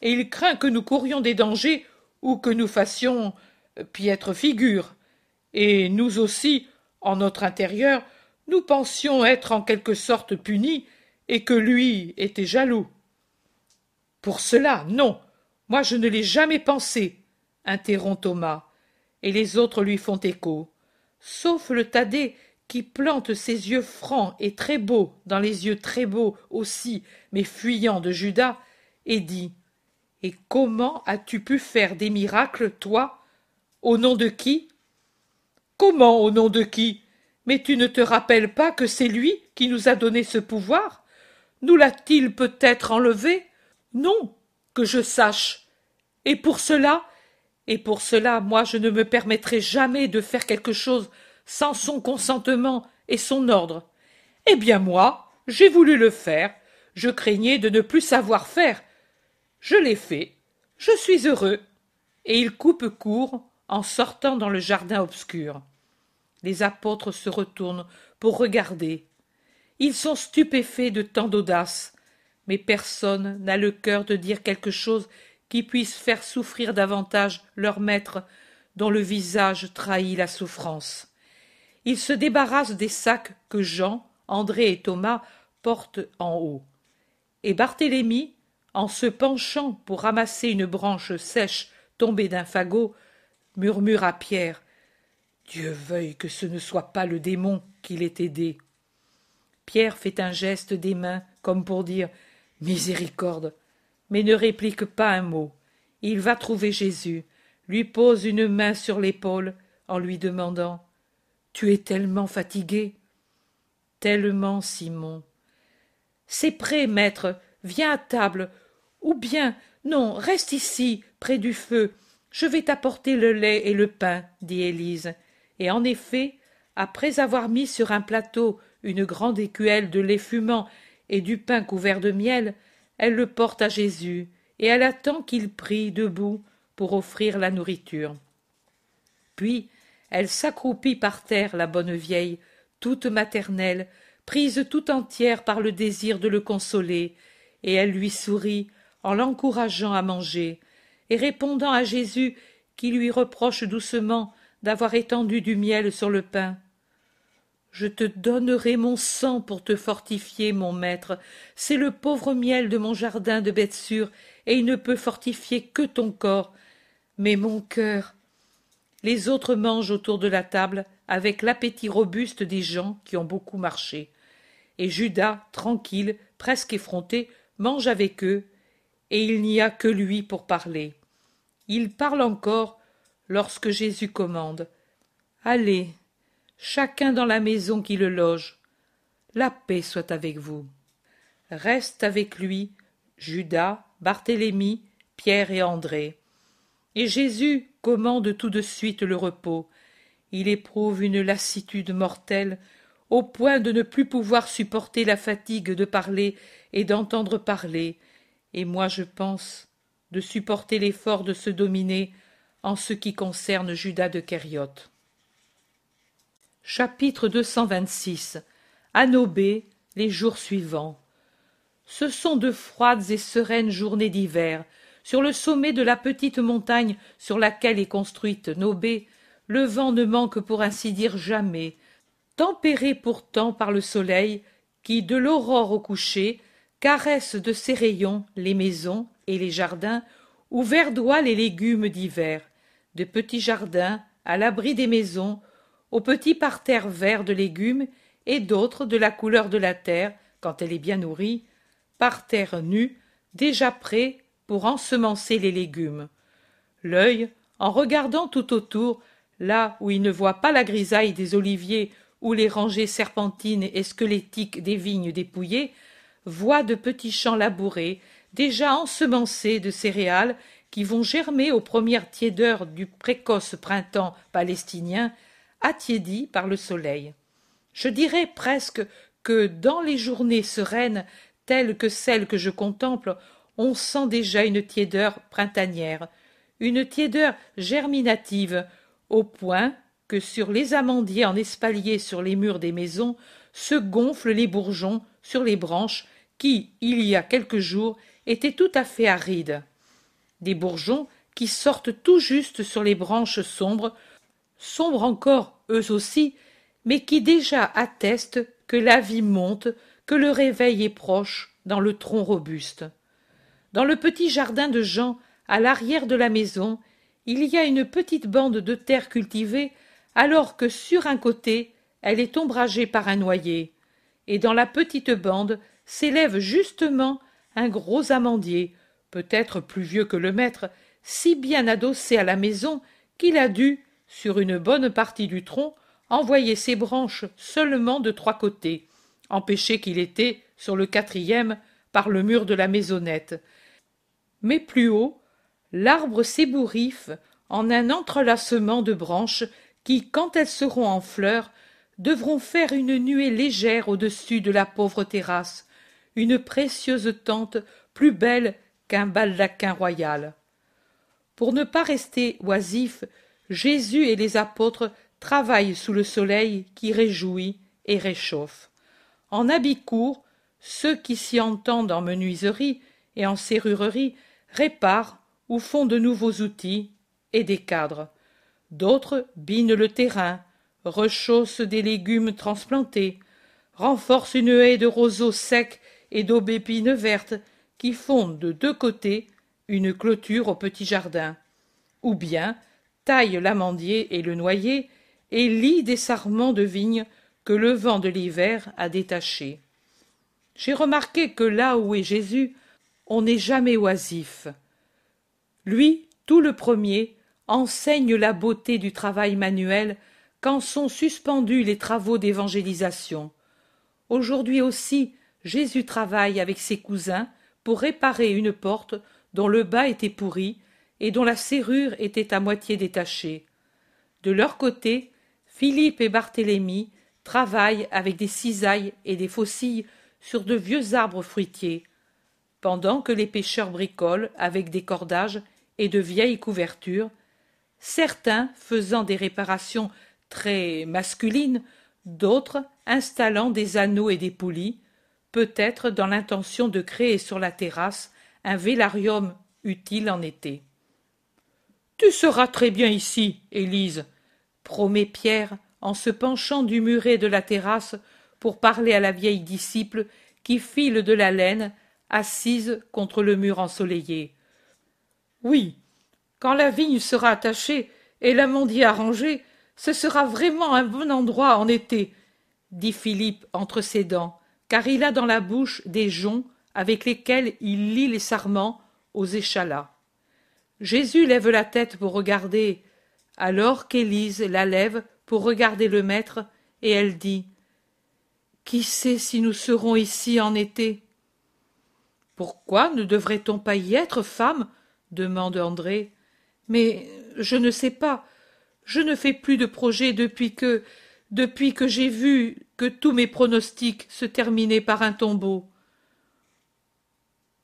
Et il craint que nous courions des dangers ou que nous fassions euh, piètre figure. Et nous aussi, en notre intérieur, nous pensions être en quelque sorte punis et que lui était jaloux. Pour cela, non. Moi je ne l'ai jamais pensé, interrompt Thomas, et les autres lui font écho, sauf le Thaddée qui plante ses yeux francs et très beaux dans les yeux très beaux aussi, mais fuyants de Judas, et dit Et comment as-tu pu faire des miracles, toi? Au nom de qui? Comment au nom de qui? Mais tu ne te rappelles pas que c'est lui qui nous a donné ce pouvoir? Nous l'a-t-il peut-être enlevé? Non, que je sache. Et pour cela, et pour cela, moi je ne me permettrai jamais de faire quelque chose sans son consentement et son ordre. Eh bien moi, j'ai voulu le faire, je craignais de ne plus savoir faire. Je l'ai fait, je suis heureux. Et il coupe court en sortant dans le jardin obscur. Les apôtres se retournent pour regarder. Ils sont stupéfaits de tant d'audace, mais personne n'a le cœur de dire quelque chose qui puisse faire souffrir davantage leur maître dont le visage trahit la souffrance. Ils se débarrassent des sacs que Jean, André et Thomas portent en haut. Et Barthélemy, en se penchant pour ramasser une branche sèche tombée d'un fagot, murmure à Pierre Dieu veuille que ce ne soit pas le démon qui l'ait aidé. Pierre fait un geste des mains, comme pour dire Miséricorde, mais ne réplique pas un mot. Il va trouver Jésus, lui pose une main sur l'épaule, en lui demandant Tu es tellement fatigué Tellement, Simon. C'est prêt, maître, viens à table. Ou bien, non, reste ici, près du feu. Je vais t'apporter le lait et le pain, dit Élise. Et en effet après avoir mis sur un plateau une grande écuelle de lait fumant et du pain couvert de miel elle le porte à jésus et elle attend qu'il prie debout pour offrir la nourriture. Puis elle s'accroupit par terre la bonne vieille toute maternelle prise tout entière par le désir de le consoler et elle lui sourit en l'encourageant à manger et répondant à jésus qui lui reproche doucement d'avoir étendu du miel sur le pain. Je te donnerai mon sang pour te fortifier, mon maître. C'est le pauvre miel de mon jardin de bêtes et il ne peut fortifier que ton corps. Mais mon cœur. Les autres mangent autour de la table, avec l'appétit robuste des gens qui ont beaucoup marché. Et Judas, tranquille, presque effronté, mange avec eux, et il n'y a que lui pour parler. Il parle encore, lorsque Jésus commande Allez, chacun dans la maison qui le loge. La paix soit avec vous. Reste avec lui Judas, Barthélemy, Pierre et André. Et Jésus commande tout de suite le repos. Il éprouve une lassitude mortelle au point de ne plus pouvoir supporter la fatigue de parler et d'entendre parler, et moi je pense de supporter l'effort de se dominer en ce qui concerne Judas de Kériote. Chapitre 226 À Nobé, les jours suivants. Ce sont de froides et sereines journées d'hiver. Sur le sommet de la petite montagne sur laquelle est construite Nobé, le vent ne manque pour ainsi dire jamais, tempéré pourtant par le soleil qui, de l'aurore au coucher, caresse de ses rayons les maisons et les jardins où verdoient les légumes d'hiver de petits jardins à l'abri des maisons, aux petits parterres verts de légumes et d'autres de la couleur de la terre quand elle est bien nourrie, parterres nus, déjà prêts pour ensemencer les légumes. L'œil, en regardant tout autour, là où il ne voit pas la grisaille des oliviers ou les rangées serpentines et squelettiques des vignes dépouillées, voit de petits champs labourés, déjà ensemencés de céréales qui vont germer aux premières tiédeurs du précoce printemps palestinien, attiédis par le soleil. Je dirais presque que dans les journées sereines telles que celles que je contemple, on sent déjà une tiédeur printanière, une tiédeur germinative, au point que sur les amandiers en espalier sur les murs des maisons se gonflent les bourgeons sur les branches qui, il y a quelques jours, étaient tout à fait arides des bourgeons qui sortent tout juste sur les branches sombres, sombres encore eux aussi, mais qui déjà attestent que la vie monte, que le réveil est proche dans le tronc robuste. Dans le petit jardin de Jean, à l'arrière de la maison, il y a une petite bande de terre cultivée, alors que sur un côté elle est ombragée par un noyer, et dans la petite bande s'élève justement un gros amandier, peut-être plus vieux que le maître, si bien adossé à la maison qu'il a dû, sur une bonne partie du tronc, envoyer ses branches seulement de trois côtés, empêché qu'il était, sur le quatrième, par le mur de la maisonnette. Mais plus haut, l'arbre s'ébouriffe en un entrelacement de branches qui, quand elles seront en fleurs, devront faire une nuée légère au-dessus de la pauvre terrasse, une précieuse tente plus belle qu'un baldaquin royal. Pour ne pas rester oisifs, Jésus et les apôtres travaillent sous le soleil qui réjouit et réchauffe. En habit court, ceux qui s'y entendent en menuiserie et en serrurerie réparent ou font de nouveaux outils et des cadres. D'autres binent le terrain, rechaussent des légumes transplantés, renforcent une haie de roseaux secs et d'aubépines vertes qui font de deux côtés une clôture au petit jardin, ou bien taillent l'amandier et le noyer et lient des sarments de vigne que le vent de l'hiver a détachés. J'ai remarqué que là où est Jésus, on n'est jamais oisif. Lui, tout le premier, enseigne la beauté du travail manuel quand sont suspendus les travaux d'évangélisation. Aujourd'hui aussi, Jésus travaille avec ses cousins pour réparer une porte dont le bas était pourri et dont la serrure était à moitié détachée. De leur côté, Philippe et Barthélemy travaillent avec des cisailles et des faucilles sur de vieux arbres fruitiers, pendant que les pêcheurs bricolent avec des cordages et de vieilles couvertures, certains faisant des réparations très masculines, d'autres installant des anneaux et des poulies, peut-être dans l'intention de créer sur la terrasse un vélarium utile en été. Tu seras très bien ici, Élise, promet Pierre en se penchant du muret de la terrasse pour parler à la vieille disciple qui file de la laine, assise contre le mur ensoleillé. Oui, quand la vigne sera attachée et l'amandier arrangé, ce sera vraiment un bon endroit en été, dit Philippe entre ses dents, car il a dans la bouche des joncs avec lesquels il lit les sarments aux échalas. Jésus lève la tête pour regarder, alors qu'Élise la lève pour regarder le maître, et elle dit Qui sait si nous serons ici en été? Pourquoi ne devrait-on pas y être, femme? demande André. Mais je ne sais pas. Je ne fais plus de projets depuis que depuis que j'ai vu que tous mes pronostics se terminaient par un tombeau.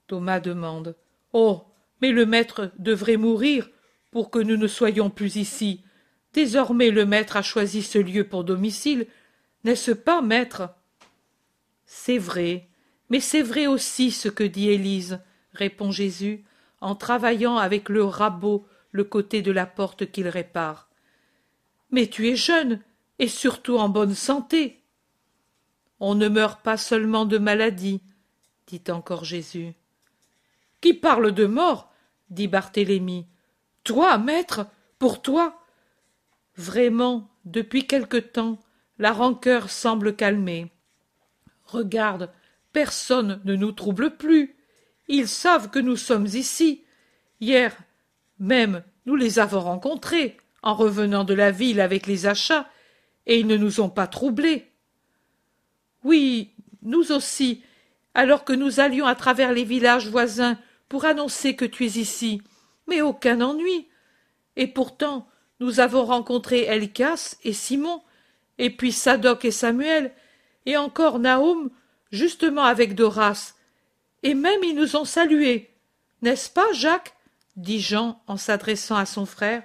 Thomas demande. Oh. Mais le maître devrait mourir pour que nous ne soyons plus ici. Désormais le maître a choisi ce lieu pour domicile, n'est-ce pas, maître? C'est vrai, mais c'est vrai aussi ce que dit Élise, répond Jésus, en travaillant avec le rabot le côté de la porte qu'il répare. Mais tu es jeune, et surtout en bonne santé. On ne meurt pas seulement de maladie, dit encore Jésus. Qui parle de mort dit Barthélemy. Toi, maître, pour toi Vraiment, depuis quelque temps, la rancœur semble calmer. Regarde, personne ne nous trouble plus. Ils savent que nous sommes ici. Hier même nous les avons rencontrés en revenant de la ville avec les achats, et ils ne nous ont pas troublés. Oui, nous aussi, alors que nous allions à travers les villages voisins pour annoncer que tu es ici, mais aucun ennui. Et pourtant, nous avons rencontré Elkas et Simon, et puis Sadoc et Samuel, et encore Naoum, justement avec Doras. Et même ils nous ont salués. N'est-ce pas, Jacques? dit Jean en s'adressant à son frère.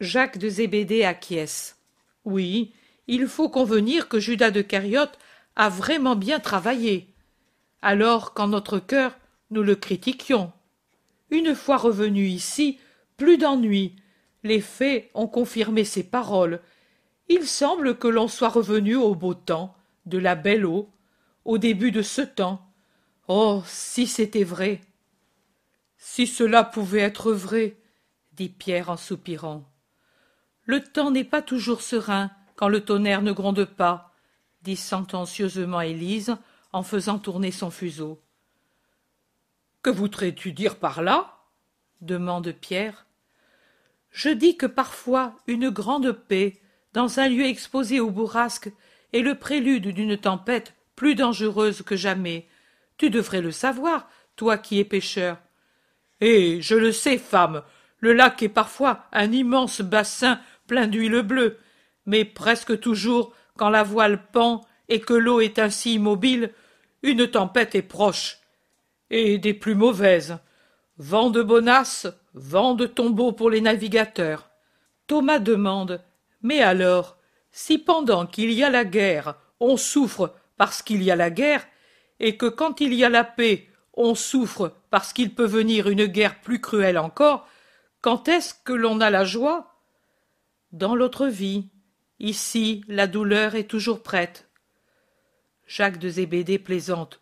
Jacques de Zébédée acquiesce. Oui, il faut convenir que Judas de Cariote a vraiment bien travaillé. Alors qu'en notre cœur, nous le critiquions. Une fois revenu ici, plus d'ennui, les faits ont confirmé ses paroles. Il semble que l'on soit revenu au beau temps, de la belle eau, au début de ce temps. Oh, si c'était vrai. Si cela pouvait être vrai, dit Pierre en soupirant. Le temps n'est pas toujours serein quand le tonnerre ne gronde pas, dit sentencieusement Élise en faisant tourner son fuseau. Que voudrais-tu dire par là? demande Pierre. Je dis que parfois une grande paix, dans un lieu exposé aux bourrasques, est le prélude d'une tempête plus dangereuse que jamais. Tu devrais le savoir, toi qui es pêcheur. Eh. Je le sais, femme. Le lac est parfois un immense bassin plein d'huile bleue, mais presque toujours, quand la voile pend et que l'eau est ainsi immobile, une tempête est proche. Et des plus mauvaises. Vent de bonasse, vent de tombeau pour les navigateurs. Thomas demande. Mais alors, si pendant qu'il y a la guerre, on souffre parce qu'il y a la guerre, et que quand il y a la paix, on souffre parce qu'il peut venir une guerre plus cruelle encore, quand est-ce que l'on a la joie? Dans l'autre vie. Ici, la douleur est toujours prête. Jacques de Zébédée plaisante.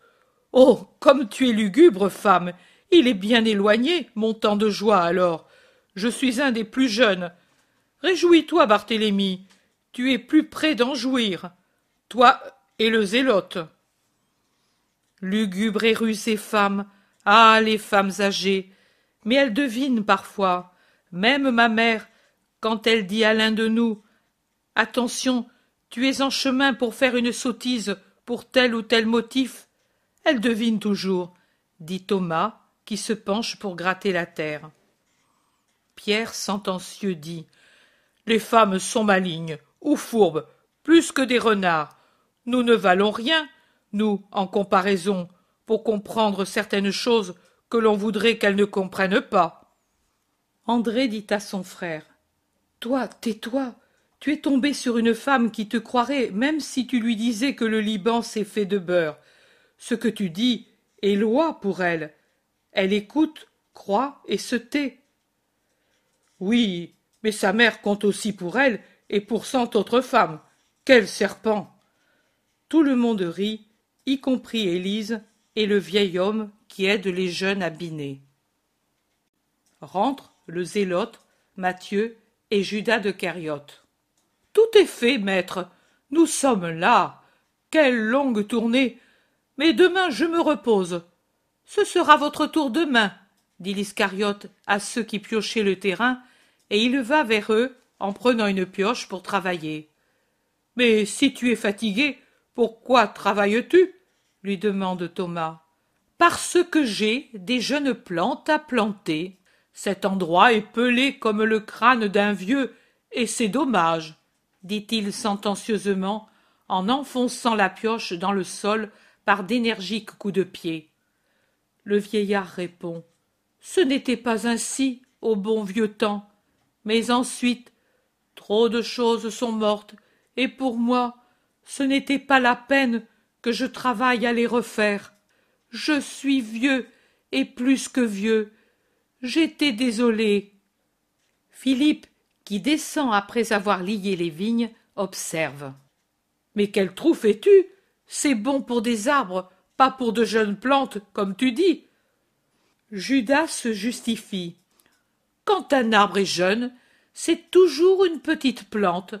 Oh. Comme tu es lugubre, femme. Il est bien éloigné, mon temps de joie alors. Je suis un des plus jeunes. Réjouis-toi, Barthélemy. Tu es plus près d'en jouir. Toi et le zélote. Lugubre et rusée femme. Ah. Les femmes âgées. Mais elles devinent parfois. Même ma mère, quand elle dit à l'un de nous. Attention, tu es en chemin pour faire une sottise pour tel ou tel motif. Elle devine toujours, dit Thomas, qui se penche pour gratter la terre. Pierre sentencieux dit. Les femmes sont malignes, ou fourbes, plus que des renards. Nous ne valons rien, nous, en comparaison, pour comprendre certaines choses que l'on voudrait qu'elles ne comprennent pas. André dit à son frère. Toi, tais-toi. Tu es tombé sur une femme qui te croirait même si tu lui disais que le Liban s'est fait de beurre. Ce que tu dis est loi pour elle. Elle écoute, croit et se tait. Oui, mais sa mère compte aussi pour elle et pour cent autres femmes. Quel serpent Tout le monde rit, y compris Élise et le vieil homme qui aide les jeunes à biner. Rentrent le zélote, Matthieu et Judas de Cariote. Tout est fait, maître. Nous sommes là. Quelle longue tournée. Mais demain je me repose. Ce sera votre tour demain, dit l'Iscariote à ceux qui piochaient le terrain, et il va vers eux en prenant une pioche pour travailler. Mais si tu es fatigué, pourquoi travailles-tu? lui demande Thomas. Parce que j'ai des jeunes plantes à planter. Cet endroit est pelé comme le crâne d'un vieux, et c'est dommage, dit-il sentencieusement en enfonçant la pioche dans le sol par d'énergiques coups de pied. Le vieillard répond. Ce n'était pas ainsi au bon vieux temps. Mais ensuite, trop de choses sont mortes, et pour moi, ce n'était pas la peine que je travaille à les refaire. Je suis vieux, et plus que vieux. J'étais désolé. Philippe, qui descend après avoir lié les vignes, observe. Mais quel trou fais-tu C'est bon pour des arbres, pas pour de jeunes plantes, comme tu dis. Judas se justifie. Quand un arbre est jeune, c'est toujours une petite plante.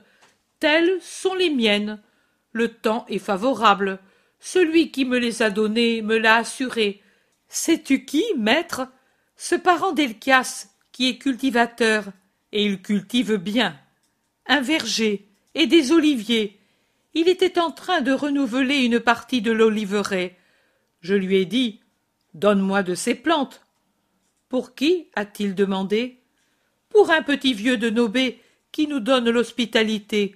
Telles sont les miennes. Le temps est favorable. Celui qui me les a données me l'a assuré. Sais-tu qui, maître? Ce parent d'Elchias, qui est cultivateur, et il cultive bien. Un verger et des oliviers. Il était en train de renouveler une partie de l'oliveraie. Je lui ai dit Donne-moi de ces plantes. Pour qui a-t-il demandé Pour un petit vieux de Nobé qui nous donne l'hospitalité.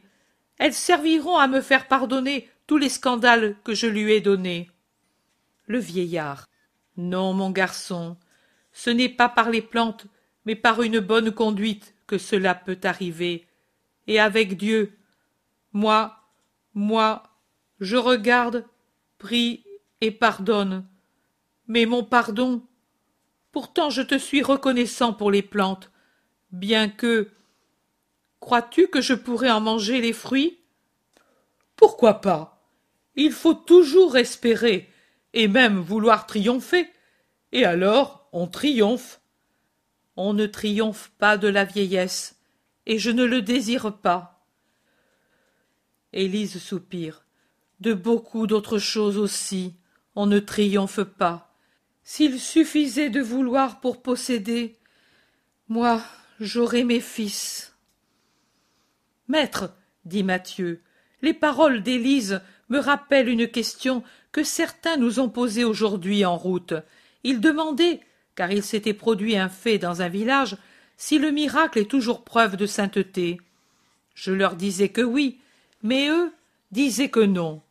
Elles serviront à me faire pardonner tous les scandales que je lui ai donnés. Le vieillard. Non, mon garçon, ce n'est pas par les plantes, mais par une bonne conduite cela peut arriver. Et avec Dieu. Moi, moi, je regarde, prie et pardonne. Mais mon pardon, pourtant je te suis reconnaissant pour les plantes, bien que. Crois-tu que je pourrais en manger les fruits? Pourquoi pas? Il faut toujours espérer, et même vouloir triompher. Et alors on triomphe. On ne triomphe pas de la vieillesse, et je ne le désire pas. Élise soupire. De beaucoup d'autres choses aussi on ne triomphe pas S'il suffisait de vouloir pour posséder, moi j'aurais mes fils. Maître, dit Mathieu, les paroles d'Élise me rappellent une question que certains nous ont posée aujourd'hui en route. Ils demandaient, car il s'était produit un fait dans un village, si le miracle est toujours preuve de sainteté. Je leur disais que oui, mais eux disaient que non.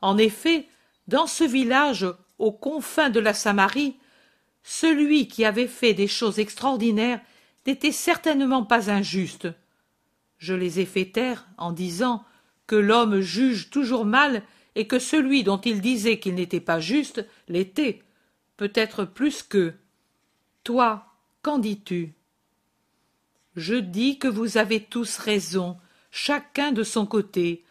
En effet, dans ce village, aux confins de la Samarie, celui qui avait fait des choses extraordinaires n'était certainement pas injuste. Je les ai fait taire en disant que l'homme juge toujours mal et que celui dont il disait qu'il n'était pas juste l'était, peut-être plus qu'eux. Toi, qu'en dis-tu? Je dis que vous avez tous raison, chacun de son côté,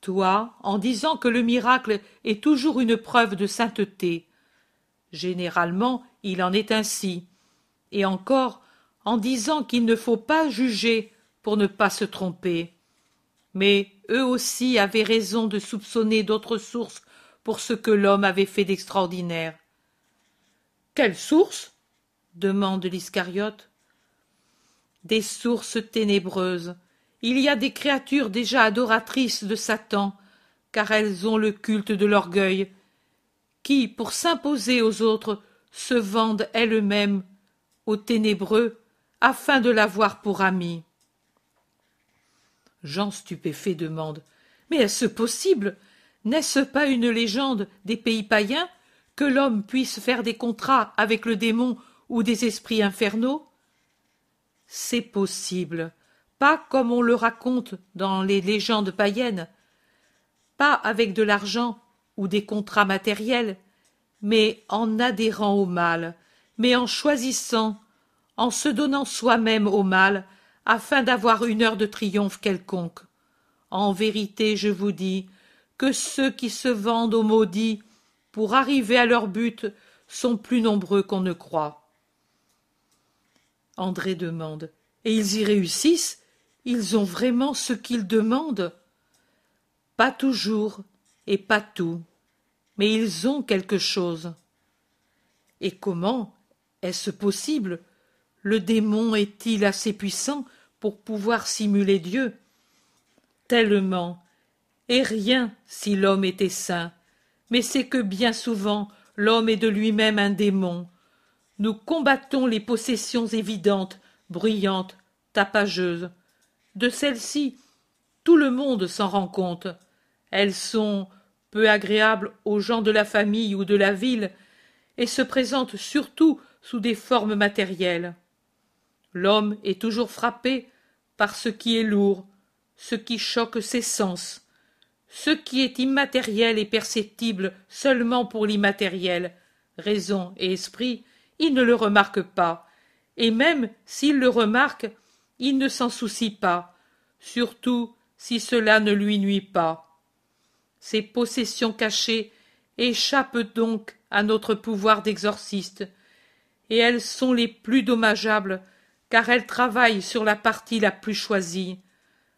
toi en disant que le miracle est toujours une preuve de sainteté. Généralement il en est ainsi, et encore en disant qu'il ne faut pas juger pour ne pas se tromper. Mais eux aussi avaient raison de soupçonner d'autres sources pour ce que l'homme avait fait d'extraordinaire. Quelles sources demande l'Iscariote. Des sources ténébreuses. Il y a des créatures déjà adoratrices de Satan, car elles ont le culte de l'orgueil, qui, pour s'imposer aux autres, se vendent elles-mêmes aux ténébreux afin de l'avoir pour ami. Jean stupéfait demande Mais est-ce possible? N'est-ce pas une légende des pays païens que l'homme puisse faire des contrats avec le démon ou des esprits infernaux C'est possible, pas comme on le raconte dans les légendes païennes, pas avec de l'argent ou des contrats matériels, mais en adhérant au mal, mais en choisissant, en se donnant soi-même au mal, afin d'avoir une heure de triomphe quelconque. En vérité, je vous dis que ceux qui se vendent aux maudits pour arriver à leur but sont plus nombreux qu'on ne croit. André demande Et ils y réussissent Ils ont vraiment ce qu'ils demandent Pas toujours, et pas tout, mais ils ont quelque chose. Et comment est-ce possible? Le démon est-il assez puissant pour pouvoir simuler Dieu? Tellement. Et rien si l'homme était saint. Mais c'est que bien souvent l'homme est de lui-même un démon. Nous combattons les possessions évidentes, bruyantes, tapageuses. De celles-ci, tout le monde s'en rend compte. Elles sont peu agréables aux gens de la famille ou de la ville, et se présentent surtout sous des formes matérielles. L'homme est toujours frappé par ce qui est lourd, ce qui choque ses sens. Ce qui est immatériel et perceptible seulement pour l'immatériel, raison et esprit, il ne le remarque pas, et même s'il le remarque, il ne s'en soucie pas, surtout si cela ne lui nuit pas. Ces possessions cachées échappent donc à notre pouvoir d'exorciste, et elles sont les plus dommageables car elle travaille sur la partie la plus choisie,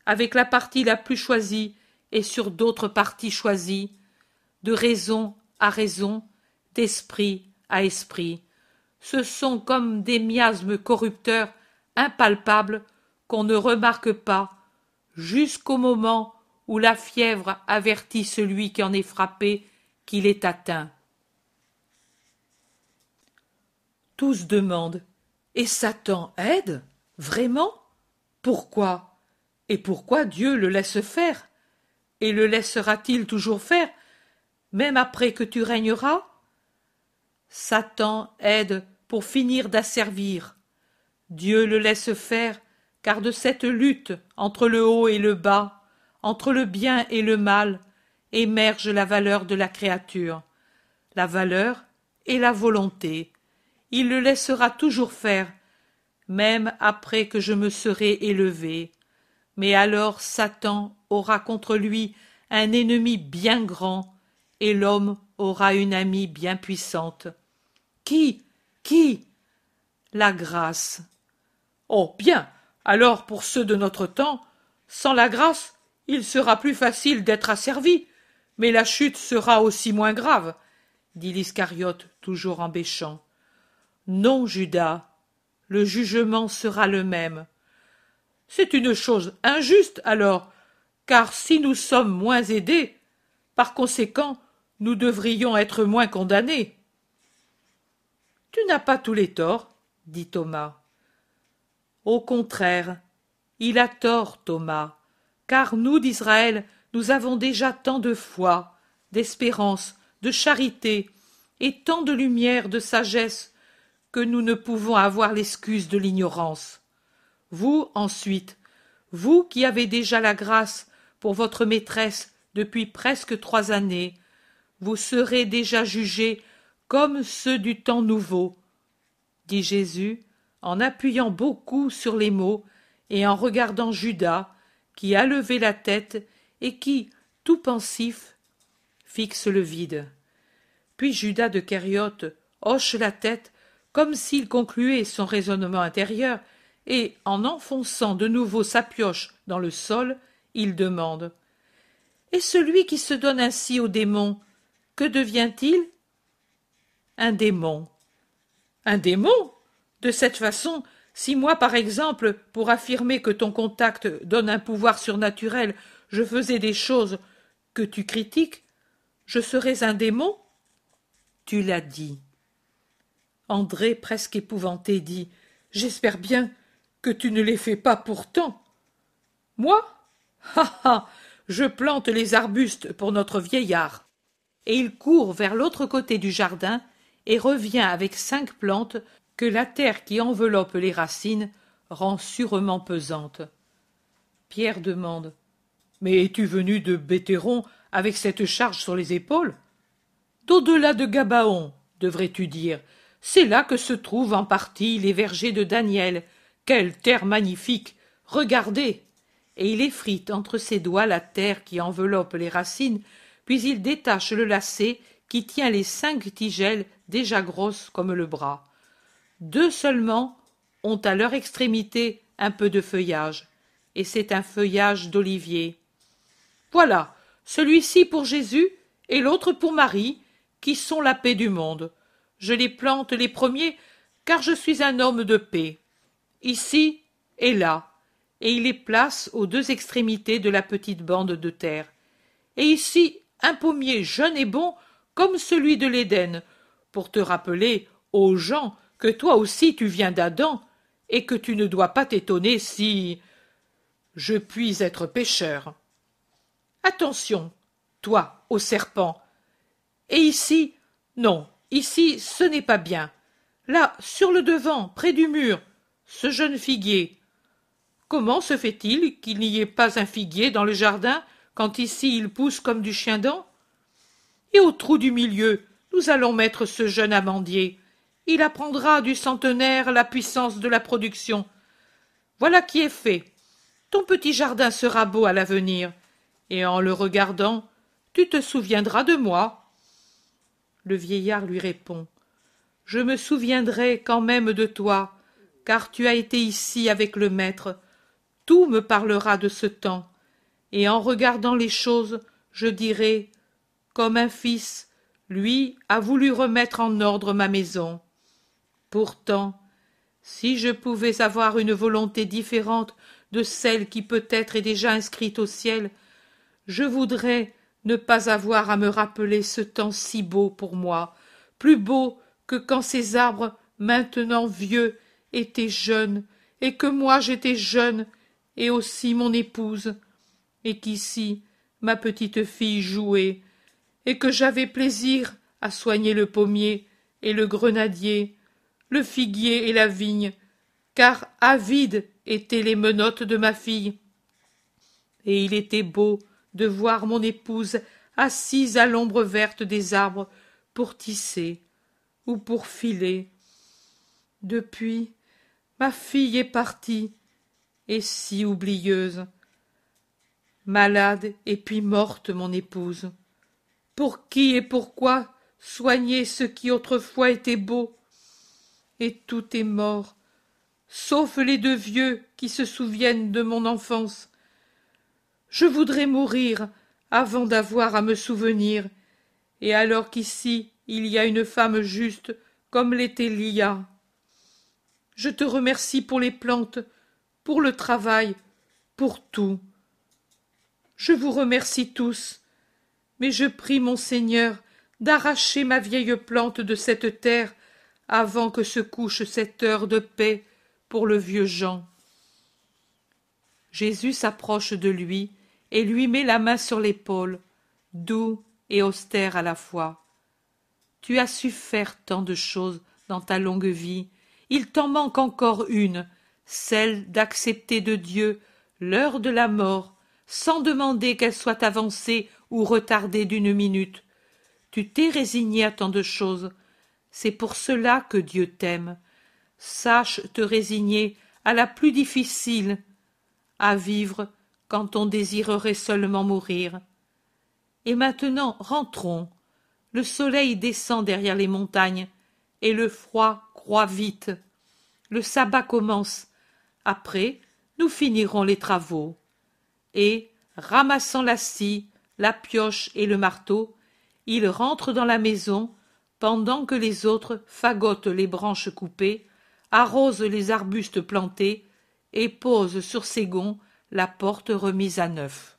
avec la partie la plus choisie et sur d'autres parties choisies, de raison à raison, d'esprit à esprit. Ce sont comme des miasmes corrupteurs impalpables qu'on ne remarque pas jusqu'au moment où la fièvre avertit celui qui en est frappé qu'il est atteint. Tous demandent et Satan aide? Vraiment? Pourquoi? Et pourquoi Dieu le laisse faire? Et le laissera-t-il toujours faire, même après que tu régneras? Satan aide pour finir d'asservir. Dieu le laisse faire, car de cette lutte entre le haut et le bas, entre le bien et le mal, émerge la valeur de la créature, la valeur et la volonté il le laissera toujours faire, même après que je me serai élevé. Mais alors Satan aura contre lui un ennemi bien grand, et l'homme aura une amie bien puissante. Qui Qui La grâce? Oh bien. Alors pour ceux de notre temps, sans la grâce, il sera plus facile d'être asservi, mais la chute sera aussi moins grave. dit l'Iscariote, toujours en bêchant. Non, Judas, le jugement sera le même. C'est une chose injuste, alors, car si nous sommes moins aidés, par conséquent, nous devrions être moins condamnés. Tu n'as pas tous les torts, dit Thomas. Au contraire, il a tort, Thomas, car nous d'Israël, nous avons déjà tant de foi, d'espérance, de charité, et tant de lumière, de sagesse, que nous ne pouvons avoir l'excuse de l'ignorance. Vous, ensuite, vous qui avez déjà la grâce pour votre maîtresse depuis presque trois années, vous serez déjà jugés comme ceux du temps nouveau, dit Jésus, en appuyant beaucoup sur les mots et en regardant Judas, qui a levé la tête et qui, tout pensif, fixe le vide. Puis Judas de Kériote hoche la tête comme s'il concluait son raisonnement intérieur, et, en enfonçant de nouveau sa pioche dans le sol, il demande Et celui qui se donne ainsi au démon, que devient-il? Un démon. Un démon? De cette façon, si moi, par exemple, pour affirmer que ton contact donne un pouvoir surnaturel, je faisais des choses que tu critiques, je serais un démon? Tu l'as dit. André, presque épouvanté, dit J'espère bien que tu ne les fais pas pourtant. Moi? Ha ha Je plante les arbustes pour notre vieillard. Et il court vers l'autre côté du jardin et revient avec cinq plantes que la terre qui enveloppe les racines rend sûrement pesante. Pierre demande Mais es-tu venu de Béthéron avec cette charge sur les épaules? D'au-delà de Gabaon, devrais-tu dire. C'est là que se trouvent en partie les vergers de Daniel. Quelle terre magnifique Regardez Et il effrite entre ses doigts la terre qui enveloppe les racines, puis il détache le lacet qui tient les cinq tigelles déjà grosses comme le bras. Deux seulement ont à leur extrémité un peu de feuillage, et c'est un feuillage d'olivier. Voilà, celui-ci pour Jésus et l'autre pour Marie, qui sont la paix du monde. Je les plante les premiers, car je suis un homme de paix. Ici et là, et il les place aux deux extrémités de la petite bande de terre. Et ici un pommier jeune et bon, comme celui de l'Éden, pour te rappeler, aux gens, que toi aussi tu viens d'Adam, et que tu ne dois pas t'étonner si je puis être pécheur. Attention, toi, au serpent. Et ici, non, ici, ce n'est pas bien. Là, sur le devant, près du mur, ce jeune figuier. Comment se fait-il qu'il n'y ait pas un figuier dans le jardin? Quand ici il pousse comme du chien-dent Et au trou du milieu, nous allons mettre ce jeune amandier il apprendra du centenaire la puissance de la production. Voilà qui est fait. Ton petit jardin sera beau à l'avenir, et en le regardant, tu te souviendras de moi. Le vieillard lui répond. Je me souviendrai quand même de toi, car tu as été ici avec le maître. Tout me parlera de ce temps, et en regardant les choses, je dirai, comme un fils, lui a voulu remettre en ordre ma maison. Pourtant, si je pouvais avoir une volonté différente de celle qui peut-être est déjà inscrite au ciel, je voudrais ne pas avoir à me rappeler ce temps si beau pour moi, plus beau que quand ces arbres, maintenant vieux, étaient jeunes, et que moi j'étais jeune, et aussi mon épouse, et qu'ici ma petite fille jouait, et que j'avais plaisir à soigner le pommier et le grenadier, le figuier et la vigne, car avides étaient les menottes de ma fille. Et il était beau de voir mon épouse assise à l'ombre verte des arbres pour tisser ou pour filer. Depuis, ma fille est partie, et si oublieuse. Malade et puis morte, mon épouse. Pour qui et pourquoi soigner ce qui autrefois était beau et tout est mort, sauf les deux vieux qui se souviennent de mon enfance. Je voudrais mourir avant d'avoir à me souvenir, et alors qu'ici il y a une femme juste comme l'était Lia. Je te remercie pour les plantes, pour le travail, pour tout. Je vous remercie tous, mais je prie mon Seigneur d'arracher ma vieille plante de cette terre avant que se couche cette heure de paix pour le vieux Jean. Jésus s'approche de lui et lui met la main sur l'épaule, doux et austère à la fois. Tu as su faire tant de choses dans ta longue vie, il t'en manque encore une, celle d'accepter de Dieu l'heure de la mort, sans demander qu'elle soit avancée ou retardée d'une minute. Tu t'es résigné à tant de choses. C'est pour cela que Dieu t'aime. Sache te résigner à la plus difficile, à vivre quand on désirerait seulement mourir. Et maintenant rentrons. Le soleil descend derrière les montagnes, et le froid croît vite. Le sabbat commence. Après, nous finirons les travaux. Et, ramassant la scie, la pioche et le marteau, il rentre dans la maison, pendant que les autres fagotent les branches coupées, arrosent les arbustes plantés, et posent sur ses gonds la porte remise à neuf.